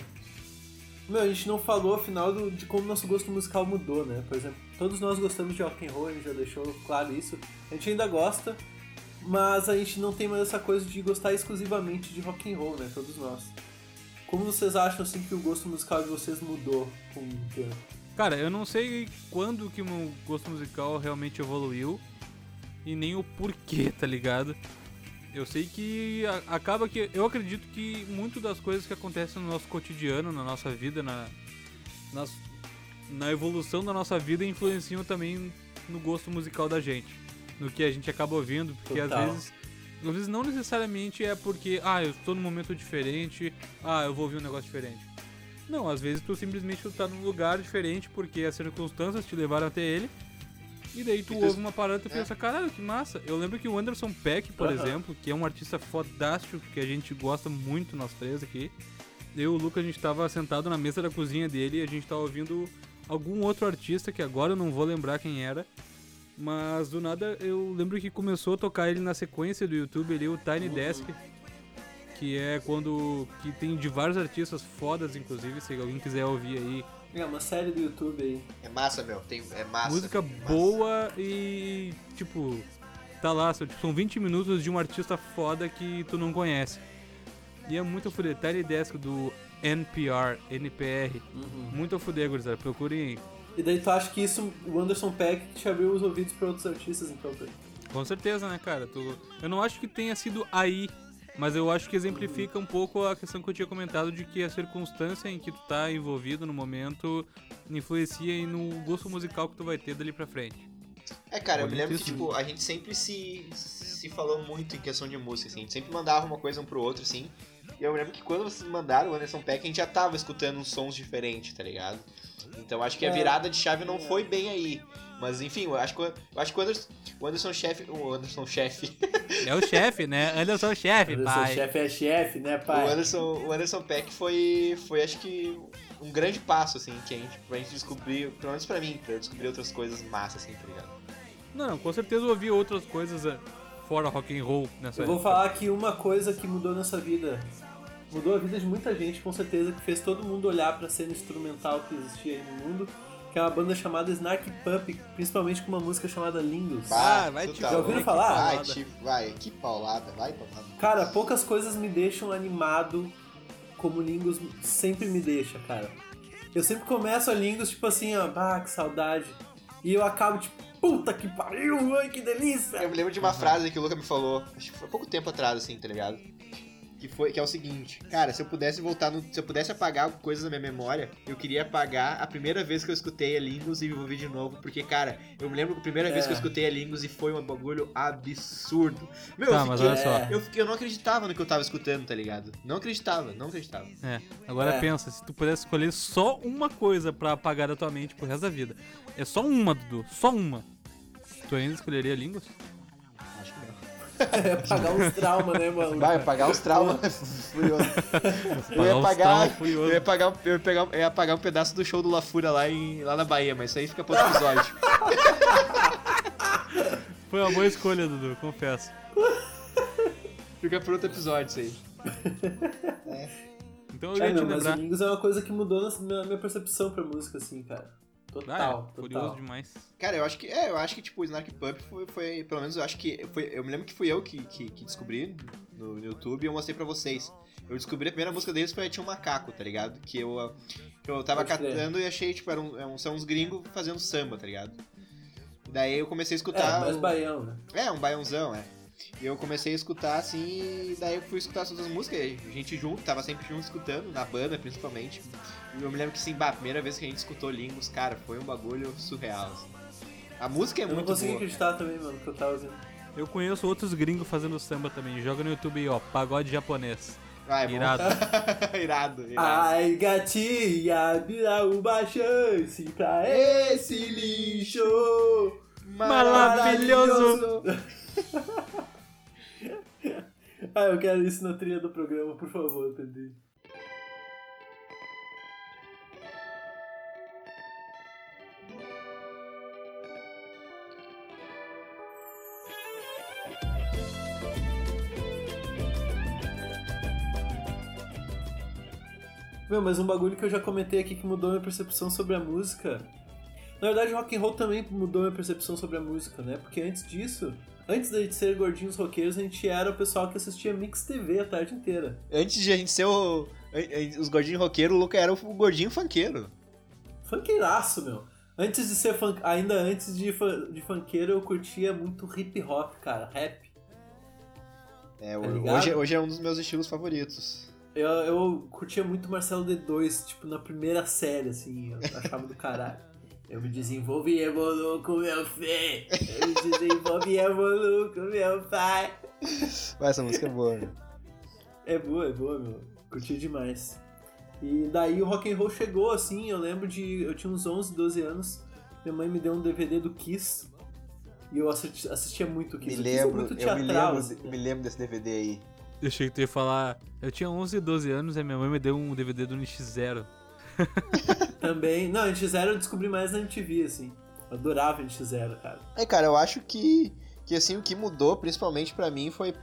Meu, a gente não falou, afinal, do- de como nosso gosto musical mudou, né? Por exemplo, todos nós gostamos de rock and roll, a gente já deixou claro isso. A gente ainda gosta, mas a gente não tem mais essa coisa de gostar exclusivamente de rock and roll, né? Todos nós. Como vocês acham, assim, que o gosto musical de vocês mudou com o tempo? Cara, eu não sei quando que o meu gosto musical realmente evoluiu e nem o porquê, tá ligado? Eu sei que acaba que. Eu acredito que muito das coisas que acontecem no nosso cotidiano, na nossa vida, na, nas- na evolução da nossa vida, influenciam também no gosto musical da gente. No que a gente acaba ouvindo, porque Total. às vezes. Às vezes não necessariamente é porque, ah, eu estou num momento diferente, ah, eu vou ouvir um negócio diferente. Não, às vezes tu simplesmente tu tá num lugar diferente porque as circunstâncias te levaram até ele. E daí tu E ouve uma parada e tu é. pensa, caralho, que massa. Eu lembro que o Anderson Peck, por exemplo, que é um artista fodástico que a gente gosta muito nós três aqui. Eu e o Luca, a gente tava sentado na mesa da cozinha dele e a gente tava ouvindo algum outro artista que agora eu não vou lembrar quem era. Mas do nada eu lembro que começou a tocar ele na sequência do YouTube ali, o Tiny Desk. Que é quando. que tem de vários artistas fodas, inclusive, se alguém quiser ouvir aí. É uma série do YouTube aí. É massa, meu. Tem, é massa. música massa. boa e. tipo. Tá lá, são, tipo, são 20 minutos de um artista foda que tu não conhece. E é muito a fuder. Tiny Desk do NPR, NPR. Muito a fuder, gurizada. Procurem aí. E daí tu acha que isso, o Anderson Peck, te abriu os ouvidos pra outros artistas, então, Pedro? Com certeza, né, cara? Tu... Eu não acho que tenha sido aí, mas eu acho que exemplifica um pouco a questão que eu tinha comentado de que a circunstância em que tu tá envolvido no momento influencia aí no gosto musical que tu vai ter dali pra frente. É, cara, eu me lembro que, tipo, a gente sempre se, se falou muito em questão de música, assim. A gente sempre mandava uma coisa um pro outro, assim. E eu me lembro que quando vocês mandaram o Anderson Peck, a gente já tava escutando uns sons diferentes, tá ligado? Então acho que a É. virada de chave não foi bem aí. Mas enfim, eu acho que, o- eu acho que o Anderson, o Anderson chefe. O Anderson chefe. É o chefe, né? Anderson chefe, Anderson pai. chefe é chefe, né, pai? O Anderson, o Anderson Peck foi, foi, acho que, um grande passo, assim, que a gente, pra gente descobrir, pelo menos pra mim, pra eu descobrir outras coisas massas, assim, tá ligado? Não, não, com certeza eu ouvi outras coisas eh, fora rock and roll nessa Eu vou época. falar que uma coisa que mudou nessa vida, mudou a vida de muita gente, com certeza, que fez todo mundo olhar pra cena instrumental que existia aí no mundo, que é uma banda chamada Snark Pup, principalmente com uma música chamada Lingus. Ah, vai te Já ouviram falar? Vai, te, vai, que paulada, vai paulada. Cara, poucas coisas me deixam animado como Lingus sempre me deixa, cara. Eu sempre começo a Lingus, tipo assim, ó, ah, que saudade. E eu acabo, tipo, puta que pariu, ai, que delícia. Eu me lembro de uma frase que o Luca me falou, acho que foi há pouco tempo atrás, assim, tá ligado? Que, foi, que é o seguinte, cara, se eu pudesse voltar no. Se eu pudesse apagar coisas da minha memória, eu queria apagar a primeira vez que eu escutei a Lingus e ouvir de novo, porque, cara, eu me lembro que a primeira vez que eu É. escutei a Lingus e foi um bagulho absurdo. Meu, Tá, eu mas fiquei. olha só. É. Eu, fiquei- eu não acreditava no que eu tava escutando, tá ligado? Não acreditava, não acreditava. É, agora É. pensa, se tu pudesse escolher só uma coisa pra apagar da tua mente pro resto da vida. É só uma, Dudu, só uma. Tu ainda escolheria línguas? <laughs> É pagar uns traumas, né, mano? Vai pagar os traumas. <laughs> Furioso. Eu ia os pagar. Eu ia pagar, eu ia pegar, eu ia pagar um pedaço do show do La Fúria lá, em, lá na Bahia, mas isso aí fica pro outro episódio. <laughs> Foi uma boa escolha, Dudu, confesso. fica pro outro episódio isso aí. Então eu É, ia te não, mas lembrar. o Mingos é uma coisa que mudou na minha, minha percepção pra música, assim, cara. Total, Ah, é, total. curioso demais. Cara, eu acho que. É, eu acho que, tipo, o Snark Pup foi, foi. Pelo menos eu acho que. Foi, eu me lembro que fui eu que, que, que descobri no, no YouTube e eu mostrei pra vocês. Eu descobri a primeira música deles foi Tinha um Macaco, tá ligado? Que eu, eu tava Pode catando e achei, tipo, era um, é são uns gringos fazendo samba, tá ligado? Daí eu comecei a É, escutar. mais o- baião, né? É, um baiãozão, é. E eu comecei a escutar assim, e daí eu fui escutar as outras músicas, a gente junto, tava sempre junto escutando, na banda principalmente. E eu me lembro que sim, bah, a primeira vez que a gente escutou Lingos, cara, foi um bagulho surreal. assim. A música é Eu não muito consegui boa. acreditar também, mano, que eu tava ouvindo. Eu conheço outros gringos fazendo samba também. Joga no YouTube aí, ó, pagode japonês. Ah, é. Irado. <laughs> irado, irado. Ai, gatinha, vira uma chance pra esse lixo Maravilhoso. <laughs> ah, eu quero isso na trilha do programa, por favor, Pedrinho. Meu, mas um bagulho que eu já comentei aqui que mudou minha percepção sobre a música. Na verdade, rock and roll também mudou minha percepção sobre a música, né? Porque antes disso, antes da gente ser gordinhos roqueiros, a gente era o pessoal que assistia Mix TV a tarde inteira. Antes de a gente ser o, os gordinhos roqueiros, o Luca era o gordinho funkeiro. Funkeiraço, meu. Antes de ser funk, ainda antes de, fun- de funkeiro, eu curtia muito hip hop, cara, rap. É, Tá hoje, hoje é um dos meus estilos favoritos. Eu, eu curtia muito Marcelo D2, tipo, na primeira série, assim, eu achava do caralho. Eu me desenvolvo e evoluo com meu filho. Eu me desenvolvo e evoluo com meu pai. Vai, essa música é boa, né? É boa, é boa, meu. Curti demais. E daí o rock and roll chegou, assim, eu lembro de... Eu tinha uns 11, 12 anos. Minha mãe me deu um DVD do Kiss. E eu assisti- assistia muito o Me Kiss. O Kiss é lembro, muito eu me teatral, lembro, assim, me lembro desse DVD aí. Eu achei que tu ia falar. Eu tinha 11, 12 anos e minha mãe me deu um DVD do NX0. <laughs> Também... Não, NX0 eu descobri mais na MTV, assim. Eu adorava NX0, cara. É, cara, eu acho que, que assim, o que mudou, principalmente pra mim, foi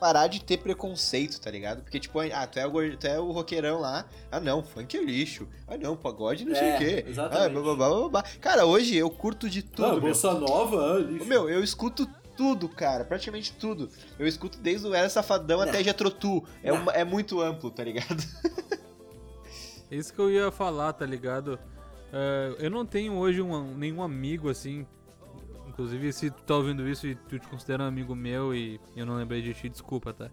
parar de ter preconceito, tá ligado? Porque, tipo, ah, tu é o, tu é o roqueirão lá. Ah, não, funk é lixo. Ah, não, pagode não sei É, o quê. exatamente. Ah, blá, blá, blá, blá. Cara, hoje eu curto de tudo, ah. Bolsa Nova, ah, lixo. Meu, eu escuto tudo, cara, praticamente tudo. Eu escuto desde o Era Safadão até Jetrotu. É, Não. uma- é muito amplo, tá ligado? <laughs> Isso que eu ia falar, tá ligado? É, eu não tenho hoje um- nenhum amigo assim. Inclusive, se tu tá ouvindo isso e tu te considera um amigo meu e eu não lembrei de ti, desculpa, tá?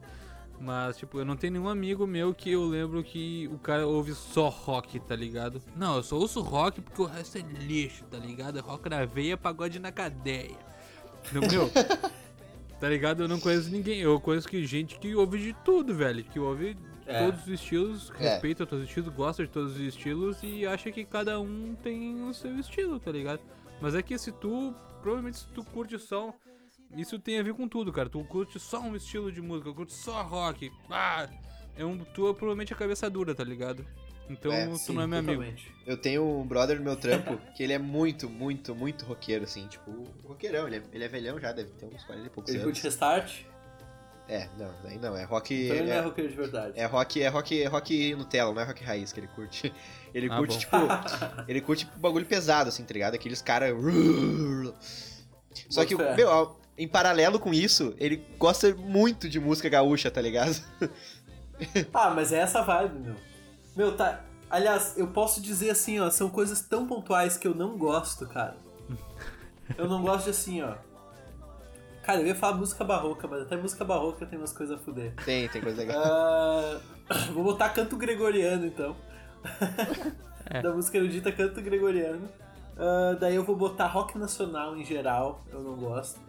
Mas, tipo, eu não tenho nenhum amigo meu que eu lembro que o cara ouve só rock, tá ligado? Não, eu só ouço rock porque o resto é lixo, tá ligado? É rock na veia, pagode na cadeia. Não, meu, <laughs> tá ligado? Eu não conheço ninguém. Eu conheço que gente que ouve de tudo, velho. Que ouve É. todos os estilos, É. respeita todos os estilos, gosta de todos os estilos e acha que cada um tem o seu estilo, tá ligado? Mas é que se tu, provavelmente se tu curte só, isso tem a ver com tudo, cara. Tu curte só um estilo de música, curte só rock, ah, é um, tu é provavelmente a cabeça dura, tá ligado? Então É, tu Sim, não é meu amigo. Eu tenho um brother no meu trampo que ele é muito, muito, muito roqueiro, assim. Tipo, roqueirão. Ele é, ele é velhão já, deve ter uns 40 e poucos Ele anos. curte Restart, É, não, daí não. É rock. então ele não é É, roqueiro de verdade. é rock, é rock, é rock Nutella, não é rock raiz que ele curte. <laughs> Ele Ah, curte, bom. tipo. <laughs> ele curte bagulho pesado, assim, tá ligado? Aqueles caras. Só que, Bota fé. meu, ó, em paralelo com isso, ele gosta muito de música gaúcha, tá ligado? <laughs> Ah, mas é essa vibe, meu. Meu, tá. Aliás, eu posso dizer assim, ó, são coisas tão pontuais que eu não gosto, cara. Eu não gosto de assim, ó. Cara, eu ia falar música barroca, mas até música barroca tem umas coisas a fuder. Tem, tem coisa legal. Ah, <coughs> vou botar canto gregoriano, então. É. Da música erudita, canto gregoriano. Ah, daí eu vou botar rock nacional em geral, eu não gosto.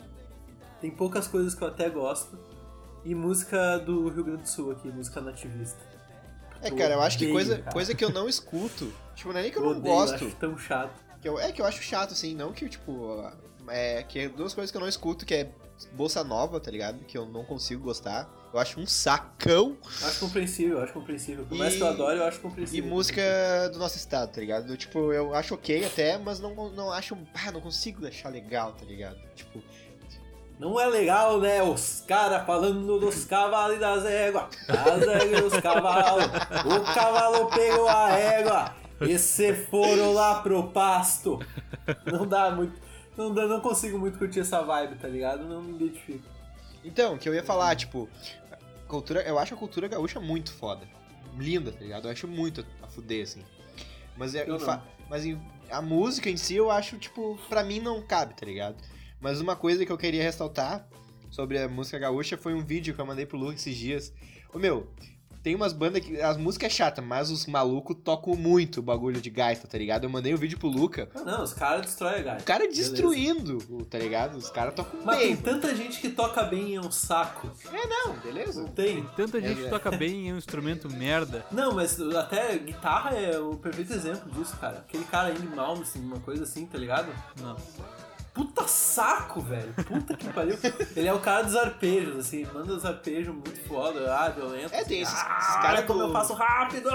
Tem poucas coisas que eu até gosto. E música do Rio Grande do Sul aqui, música nativista. É, cara, eu acho que odeio, coisa, cara. coisa que eu não escuto. Tipo, não é nem que eu não Odeio, gosto. Acho tão chato. Que eu, é que eu acho chato, assim, não que, tipo, é que é duas coisas que eu não escuto, que é bolsa nova, tá ligado? Que eu não consigo gostar. Eu acho um sacão. Acho compreensível, acho compreensível. Por mais E- que eu adore, eu acho E compreensível. música do nosso estado, tá ligado? Do, Tipo, eu acho ok até, mas não, não acho. Ah, não consigo achar legal, tá ligado? Tipo, Não é legal, né? Os caras falando dos cavalos e das éguas. As éguas e os cavalos. O cavalo pegou a égua. E se foram lá pro pasto. Não dá muito. Não, não consigo muito curtir essa vibe, tá ligado? Não me identifico. Então, o que eu ia falar, tipo, cultura, eu acho a cultura gaúcha muito foda. Linda, tá ligado? Eu acho muito a fuder, assim. Mas, é, mas a música em si eu acho, tipo, pra mim não cabe, tá ligado? Mas uma coisa que eu queria ressaltar sobre a música gaúcha foi um vídeo que eu mandei pro Lu esses dias. Ô meu, tem umas bandas que. As músicas é chata, mas os malucos tocam muito o bagulho de gaita, tá ligado? Eu mandei um vídeo pro Luca. Ah, não, os caras destroem a O gaita. cara Beleza. destruindo, o- tá ligado? Os caras tocam Mas bem. tem tanta gente que toca bem e é um saco. É, não, beleza? Não tem? Tanta gente É, que toca bem em um instrumento merda. Não, mas até guitarra é o perfeito exemplo disso, cara. Aquele cara Andy Malmsteen, uma coisa assim, tá ligado? Não. Puta saco, velho. Puta que pariu. Ele é o cara dos arpejos, assim, manda os arpejos muito foda, ah, violento. É, tem esses- ah, esses cara olha como do- eu faço rápido.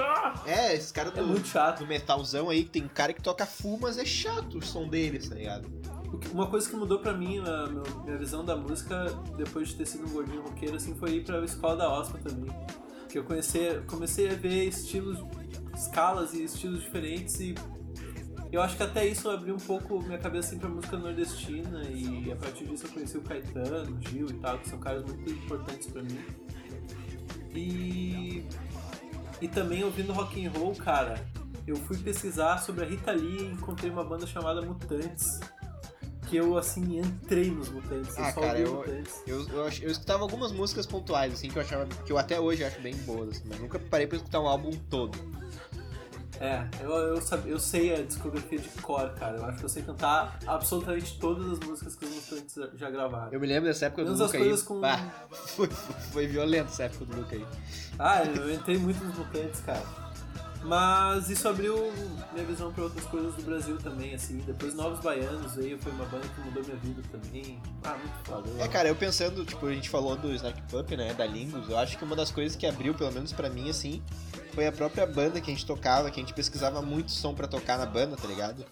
É, esses caras É do, muito chato. do metalzão aí, tem cara que toca full, mas é chato o som deles, tá ligado? Uma coisa que mudou pra mim, a minha visão da música, depois de ter sido um gordinho roqueiro, assim, foi ir pra escola da OSPA também. Que eu comecei, comecei a ver estilos, escalas e estilos diferentes e eu acho que até isso abriu um pouco minha cabeça assim, pra música nordestina e a partir disso eu conheci o Caetano, o Gil e tal, que são caras muito importantes pra mim. E e também ouvindo rock and roll, cara, eu fui pesquisar sobre a Rita Lee e encontrei uma banda chamada Mutantes. Que eu, assim, entrei nos Mutantes. Eu Ah, só cara, eu- Mutantes. Eu, eu, ach- eu escutava algumas músicas pontuais, assim, que eu achava. que eu até hoje acho bem boas, assim, mas nunca parei pra escutar um álbum todo. É, eu, eu, sabe, eu sei a discografia de cor, cara. Eu acho que eu sei cantar absolutamente todas as músicas que os Mutantes já gravaram. Eu me lembro dessa época do Menos as Luca aí. com- Bah, <laughs> foi, foi violento essa época do Luca aí. Ah, eu entrei muito nos Mutantes, cara. Mas isso abriu minha visão pra outras coisas do Brasil também, assim. Depois Novos Baianos veio, foi uma banda que mudou minha vida também. Ah, muito foda. eu É, cara, eu pensando, tipo, a gente falou do Snark Pup, né, da Lingus, eu acho que uma das coisas que abriu, pelo menos pra mim, assim, foi a própria banda que a gente tocava, que a gente pesquisava muito som pra tocar na banda, tá ligado?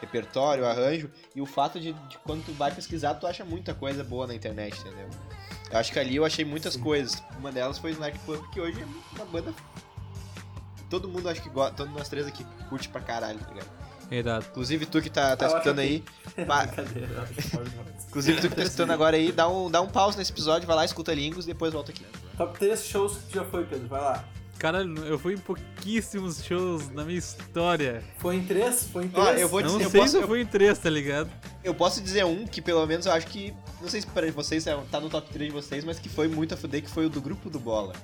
Repertório, arranjo, e o fato de, de quando tu vai pesquisar, tu acha muita coisa boa na internet, entendeu? Eu acho que ali eu achei muitas coisas. Uma delas foi Snark Pup, que hoje é uma banda... Todo mundo acho que gosta, todos nós três aqui curte pra caralho, tá ligado? Verdade. Inclusive tu que tá, tá escutando aí, pá. <laughs> Inclusive, tu que tá escutando agora aí, dá um, dá um pause nesse episódio, vai lá, escuta Lingos e depois volta aqui. Top 3 shows que tu já foi, Pedro, vai lá. Caralho, eu fui em pouquíssimos shows na minha história. Foi em 3? Foi em Ó, 3? eu vou não dizer- eu sei posso- se eu fui em três, tá ligado? Eu posso dizer um que pelo menos eu acho que. Não sei se pra vocês é- tá no top 3 de vocês, mas que foi muito a fuder, que foi o do grupo do Bola.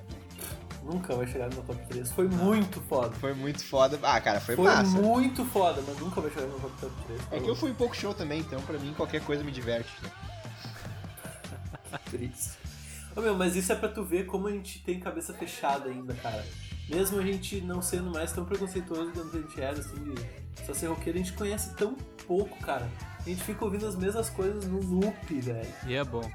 Nunca vai chegar no meu top 3. Foi muito foda. Foi muito foda. Ah, cara, foi, Foi massa. muito foda, mas nunca vai chegar no meu top 3. É que eu fui em pouco show também, então pra mim qualquer coisa me diverte. né? Triste. Ô meu, mas isso é pra tu ver como a gente tem cabeça fechada ainda, cara. Mesmo a gente não sendo mais tão preconceituoso quanto a gente era, assim, de só ser roqueiro, a gente conhece tão pouco, cara. A gente fica ouvindo as mesmas coisas no loop, velho. E é bom.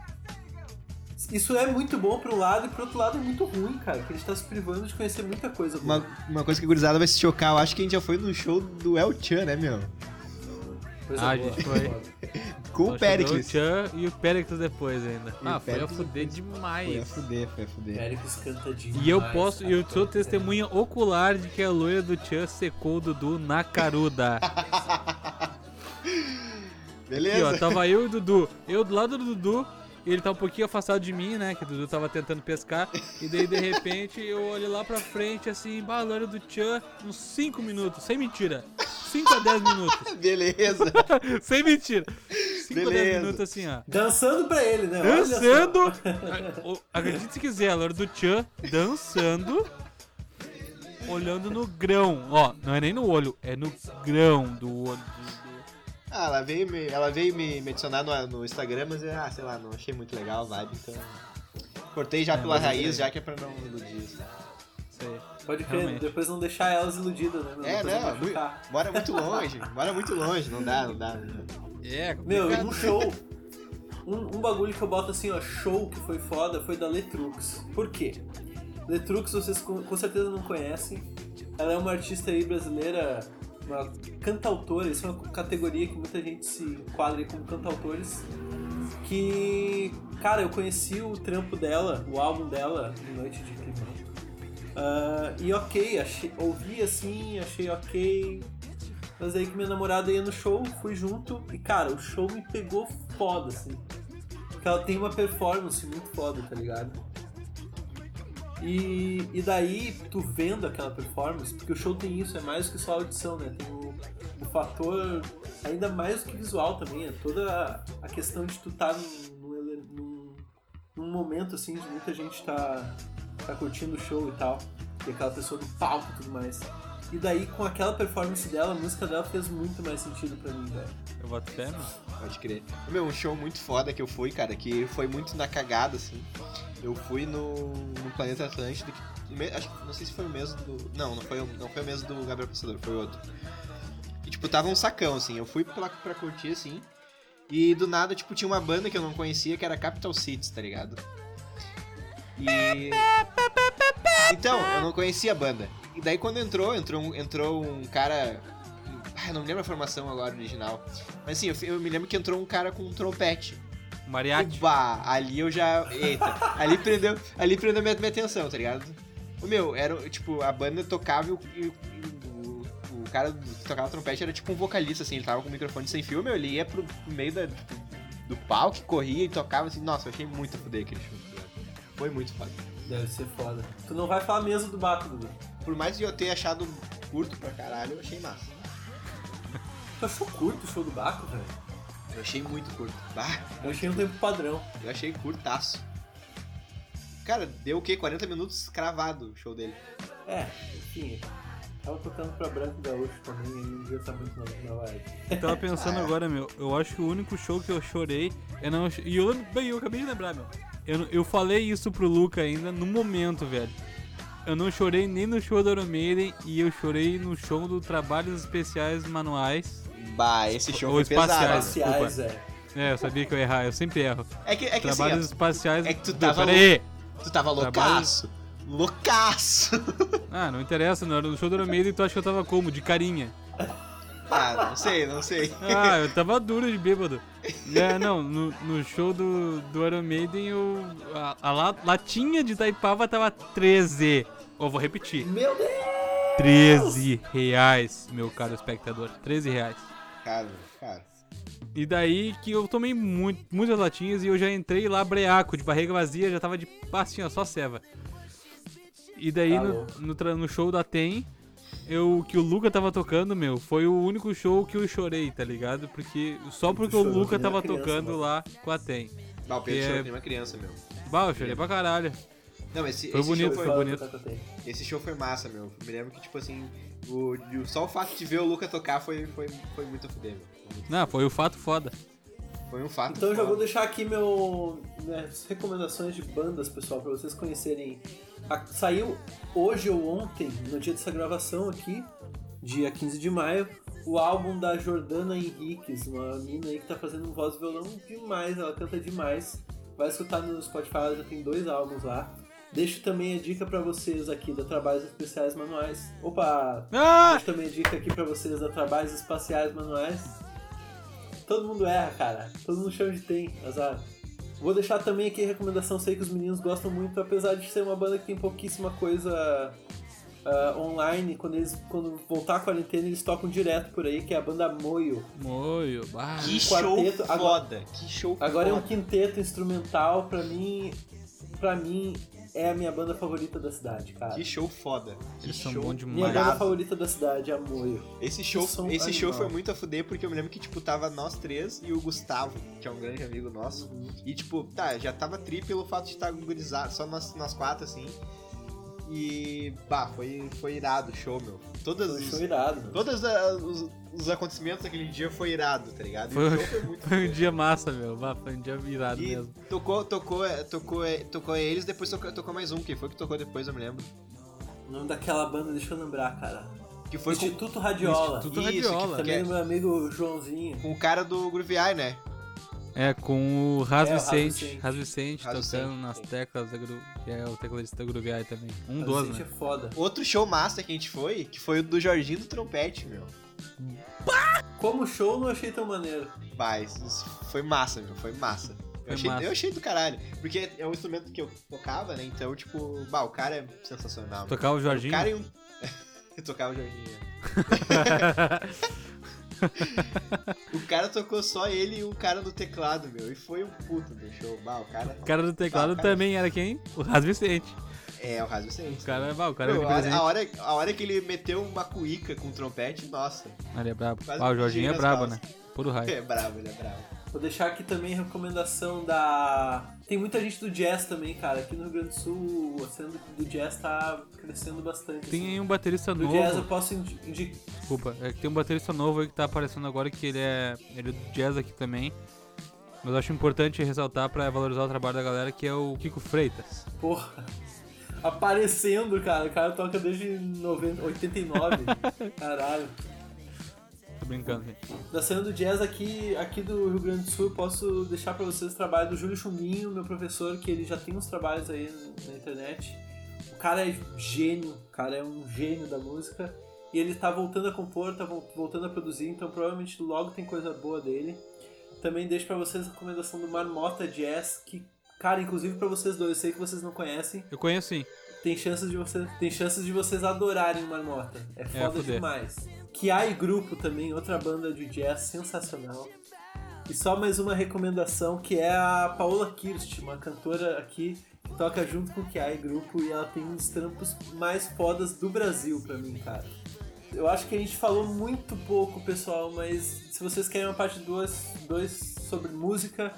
Isso é muito bom pro lado e pro outro lado é muito ruim, cara. Porque a gente tá se privando de conhecer muita coisa boa. Uma, uma coisa que a gurizada vai se chocar, eu acho que a gente já foi no show do El Chan, né, meu? Coisa Ah, a boa. gente foi. <laughs> Com Só o Pericles. O Tchan e o Pericles depois ainda. E ah, foi a Pericles fuder depois. Foi a demais. fuder, foi a fuder. Péricles canta demais. E eu posso, eu sou testemunha ocular de que a loira do Tchan secou o Dudu na caruda. Beleza? <laughs> Aqui, ó, tava eu e o Dudu. Eu do lado do Dudu, ele tá um pouquinho afastado de mim, né? Que o Dudu tava tentando pescar. E daí, de repente, eu olho lá pra frente, assim, loira do Tchan, uns 5 minutos, sem mentira. 5 a 10 minutos. <laughs> Beleza. <laughs> sem mentira. 5 a 10 Beleza. minutos, assim, ó. Dançando pra ele, né? Dançando. <laughs> Acredite se quiser, a loira do Tchan dançando. Olhando no grão. Ó, não é nem no olho, é no grão do olho. do- do- Ah, ela veio me, ela veio me, me adicionar no, no Instagram, mas ah, sei lá, não achei muito legal a vibe, então. Cortei já É, pela eu raiz, já que é pra não iludir. assim. Sei. Pode crer, Realmente. depois não deixar elas iludidas, né? meu? É, Depois não, muito, mora muito longe, mora muito longe, não dá, não dá. Não dá. É, Meu, num show. Um, um bagulho que eu boto assim, ó, show que foi foda foi da Letrux. Por quê? Letrux vocês com, com certeza não conhecem. Ela é uma artista aí brasileira, uma cantautora, isso é uma categoria que muita gente se enquadra como cantautores. Que, cara, eu conheci o trampo dela, o álbum dela, de Noite de Climão. Ah, e ok, achei, ouvi assim, achei ok. Mas aí que minha namorada ia no show, fui junto e, cara, o show me pegou foda, assim. Porque ela tem uma performance muito foda, tá ligado? E, e daí, tu vendo aquela performance, porque o show tem isso, é mais que só audição, né? Tem o, o fator, ainda mais do que visual também, é toda a, questão de tu estar tá num, num, num, momento, assim, de muita gente tá, tá curtindo o show e tal, e aquela pessoa do palco e tudo mais. E daí, com aquela performance dela, a música dela fez muito mais sentido pra mim, velho. Eu boto fé, mano. Pode crer. Meu, um show muito foda que eu fui, cara, que foi muito na cagada, assim. Eu fui no, no Planeta Atlântico, que, acho, não sei se foi o mesmo do... Não, não foi, não foi o mesmo do Gabriel Passador, foi outro. E, tipo, tava um sacão, assim. Eu fui pra, pra curtir, assim. E do nada, tipo, tinha uma banda que eu não conhecia, que era Capital Cities, tá ligado? E... Então, eu não conhecia a banda. E daí quando entrou, entrou um, entrou um cara. Ah, não me lembro a formação agora original. Mas assim, eu, eu me lembro que entrou um cara com um trompete. Mariachi. Bah, ali eu já. Eita, ali prendeu, ali prendeu minha, minha atenção, tá ligado? O meu, era tipo, a banda tocava e o, e o, o cara que tocava trompete era tipo um vocalista, assim, ele tava com o microfone sem fio, meu, ele ia pro, pro meio da, do, do palco, corria e tocava assim, nossa, eu achei muito a fuder aquele show. Tá Foi muito foda. Deve ser foda. Tu não vai falar mesmo do Baco, Dudu. Por mais que eu tenha achado curto pra caralho, eu achei massa. Tu achou curto o show do Baco, velho? Eu achei muito curto. Bah, eu achei um tempo padrão. Eu achei curtaço. Cara, deu o quê? 40 minutos cravado o show dele. É, enfim. Tava tocando pra Branco Gaúcho também, e um dia tá muito na, na vibe. Eu tava pensando <laughs> ah, é. agora, meu, eu acho que o único show que eu chorei é não. E eu, bem, eu acabei de lembrar, meu. Eu, eu falei isso pro Luca ainda no momento, velho. Eu não chorei nem no show do Iron Maiden e eu chorei no show do Trabalhos Especiais Manuais. Bah, esse show foi espaciais, pesado. Espaciais, é. É, eu sabia que eu ia errar, eu sempre erro. É que, é que Trabalhos assim, espaciais. É que tu tava. Peraí! Tu tava loucaço! Loucaço! Ah, não interessa, não. No show do Iron Maiden tu acha que eu tava como? De carinha. Ah, não sei, não sei. Ah, eu <laughs> tava duro de bêbado. É, não, no, no show do, do Iron Maiden, eu, a, a latinha de Taipava tava 13. Ou vou repetir. Meu Deus! 13 reais, meu caro espectador. 13 reais. Caro, caro. E daí que eu tomei muito, muitas latinhas e eu já entrei lá breaco, de barriga vazia, já tava de pastinha, só ceva. E daí tá no, no, no, show da TEM, eu, que o Luca tava tocando, meu, foi o único show que eu chorei, tá ligado? Porque só porque o Luca tava criança, tocando mano. lá com a TEM. Bah, o Pedro chorou é... uma criança, meu. Bah, eu chorei pra caralho. Não, esse, foi esse bonito, foi, foi bonito. Esse show foi massa, meu. Me lembro que, tipo assim, o, só o fato de ver o Luca tocar foi, foi, foi muito a fuder, meu. Não, foi o fato foda. Foi um fato. Então eu já vou deixar aqui meu, minhas recomendações de bandas, pessoal, para vocês conhecerem. Saiu hoje ou ontem, no dia dessa gravação aqui, dia 15 de maio, o álbum da Jordana Henriques, uma mina aí que tá fazendo um voz e violão demais, ela canta demais. Vai escutar no Spotify, ela já tem dois álbuns lá. Deixo também a dica para vocês aqui da Trabalhos Especiais Manuais. Opa! Ah! Deixo também a dica aqui para vocês da Trabalhos Espaciais Manuais. Todo mundo erra, cara. Todo mundo chama de tem, azar. Vou deixar também aqui a recomendação, sei que os meninos gostam muito, apesar de ser uma banda que tem pouquíssima coisa uh, online. Quando eles quando voltar a quarentena, eles tocam direto por aí, que é a banda Moio. Moio, bah. Que quarteto, show agora, foda, que show Agora foda. é um quinteto instrumental, pra mim, pra mim é a minha banda favorita da cidade, cara. Que show foda. Eles que são show bons demais. Minha banda favorita da cidade é a Moio. Esse show, esse show foi muito a fuder porque eu me lembro que, tipo, tava nós três e o Gustavo, que é um grande amigo nosso. Uhum. E, tipo, tá, já tava tri pelo fato de estar gurizado, só nós, nós quatro, assim. E, bah, foi, foi irado o show, meu. Todas Foi os, show irado. todos uh, os, os acontecimentos daquele dia foi irado, tá ligado? E Foi, o show foi muito <laughs> foi um dia massa, meu. Bah, foi um dia virado E mesmo. tocou, tocou, tocou, tocou eles, depois tocou, tocou mais um. Quem foi que tocou depois, eu me lembro. O nome daquela banda, deixa eu lembrar, cara. Que foi com, Instituto Radiola. Instituto Isso, Radiola. que Também do meu amigo Joãozinho. com o cara do Groove Eye, né? É, com o Ras É, o Vicente. Vicente. Ras Vicente Ras tocando Vicente, nas teclas da Gru... que é o tecladista da Eye também. Um A dos, gente né? é foda. Outro show massa que a gente foi, que foi o do Jorginho do Trompete, meu. Como show, não achei tão maneiro. Mas foi massa, meu. Foi massa. Eu achei, eu achei do caralho. Porque é um instrumento que eu tocava, né? Então, tipo, bah, o cara é sensacional. Tocar o O Jorginho. cara e um. <laughs> eu tocava o Jorginho. <laughs> <laughs> O cara tocou só ele e um cara no teclado, meu. E foi um puto do show. Bah, o cara. o cara do teclado Ah, cara. também era quem? O Ras Vicente. É, o Rasgo Vicente. O cara, bah, o cara Meu, é a, hora, a hora que ele meteu uma cuíca com trompete, nossa. <laughs> Ele é brabo. Ah, o Jorginho é brabo, né? Puro raio. É bravo, ele é bravo. Vou deixar aqui também recomendação da. Tem muita gente do jazz também, cara. Aqui no Rio Grande do Sul, a cena do jazz tá crescendo bastante. Tem assim. aí um baterista Do novo. jazz eu posso indi- indicar. Desculpa, é que tem um baterista novo aí que tá aparecendo agora que ele é. Ele é do jazz aqui também. Mas eu acho importante ressaltar pra valorizar o trabalho da galera que é o Kiko Freitas. Porra. Aparecendo, cara. O cara toca desde 90, 89. <laughs> Caralho. Tô brincando, gente. Da cena do jazz aqui, aqui do Rio Grande do Sul, eu posso deixar pra vocês o trabalho do Júlio Chumbinho, meu professor, que ele já tem uns trabalhos aí na internet. O cara é gênio, o cara é um gênio da música. E ele tá voltando a compor, tá vol- voltando a produzir, então provavelmente logo tem coisa boa dele. Também deixo pra vocês a recomendação do Marmota Jazz, que, cara, inclusive pra vocês dois, eu sei que vocês não conhecem, Eu conheço sim. tem chances de vocês, tem chances de vocês adorarem o Marmota. É foda fuder. demais. Kiai Grupo também, outra banda de jazz sensacional. E só mais uma recomendação que é a Paola Kirst, uma cantora aqui que toca junto com o Kiai Grupo e ela tem um dos trampos mais fodas do Brasil pra mim, cara. Eu acho que a gente falou muito pouco, pessoal, mas se vocês querem uma parte 2 sobre música,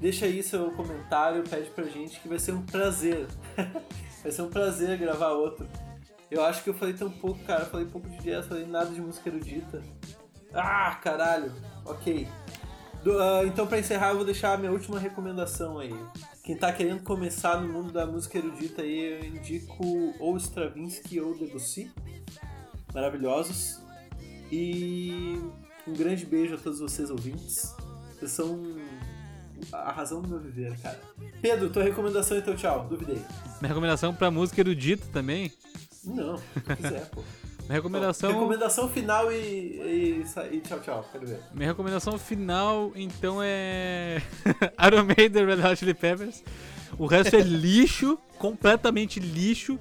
deixa aí seu comentário, pede pra gente que vai ser um prazer. <laughs> vai ser um prazer gravar outro. Eu acho que eu falei tão pouco, cara. Eu falei pouco de jazz, falei nada de música erudita. Ah, caralho. Ok. Do- ah, então, pra encerrar, eu vou deixar a minha última recomendação aí. Quem tá querendo começar no mundo da música erudita aí, eu indico ou Stravinsky ou Debussy. Maravilhosos. E um grande beijo a todos vocês ouvintes. Vocês são a razão do meu viver, cara. Pedro, tua recomendação então, tchau. Duvidei. Minha recomendação pra música erudita também. Não, se quiser, pô. <laughs> Minha recomendação. Recomendação final e, e, e tchau, tchau. Quero ver. Minha recomendação final, então, é. <laughs> Iron Maiden Red Hot Chili Peppers. O resto é <laughs> lixo, completamente lixo.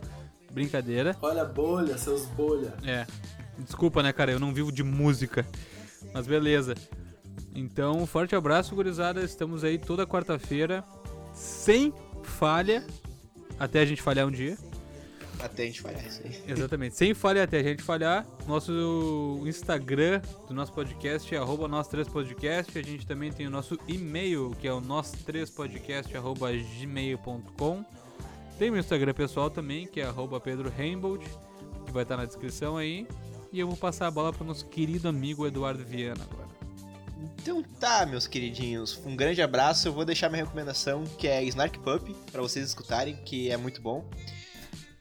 Brincadeira. Olha a bolha, seus bolha. É. Desculpa, né, cara? Eu não vivo de música. Mas beleza. Então, um forte abraço, gurizada. Estamos aí toda quarta-feira, sem falha. Até a gente falhar um dia. Até a gente falhar isso aí. Exatamente. Sem falha até a gente falhar. Nosso Instagram do nosso podcast é arroba nós três podcast. A gente também tem o nosso e-mail, que é o nós três podcast arroba gmail.com. Tem meu Instagram pessoal também, que é arroba Pedro Rainbold, que vai estar na descrição aí. E eu vou passar a bola para o nosso querido amigo Eduardo Viana agora. Então tá, meus queridinhos. Um grande abraço. Eu vou deixar minha recomendação, que é Snark Pup, pra vocês escutarem, que é muito bom.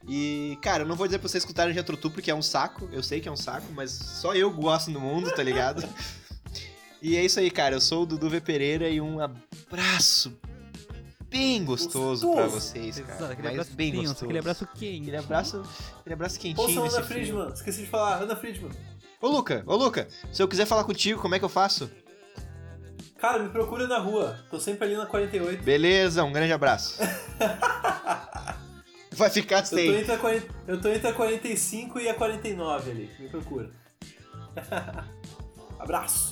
E, cara, eu não vou dizer pra vocês escutarem Jethro Tull, porque é um saco. Eu sei que é um saco, mas só eu gosto no mundo, tá ligado? e é isso aí, cara. Eu sou o Dudu V. Pereira e um abraço bem gostoso, pra Gostoso. vocês, cara. Exato, aquele abraço bem quente, gostoso. aquele abraço quente. Aquele abraço, aquele abraço quentinho Ouçam nesse Ana frio. Friedman. Esqueci de falar. Ana Friedman. Ô, Luca, ô, Luca, se eu quiser falar contigo, como é que eu faço? Cara, me procura na rua. Tô sempre ali na 48. Beleza, um grande abraço. <laughs> Vai ficar Eu tô, sem. entre a 40, eu tô entre a 45 e a 49 ali. Me procura. <laughs> Abraço.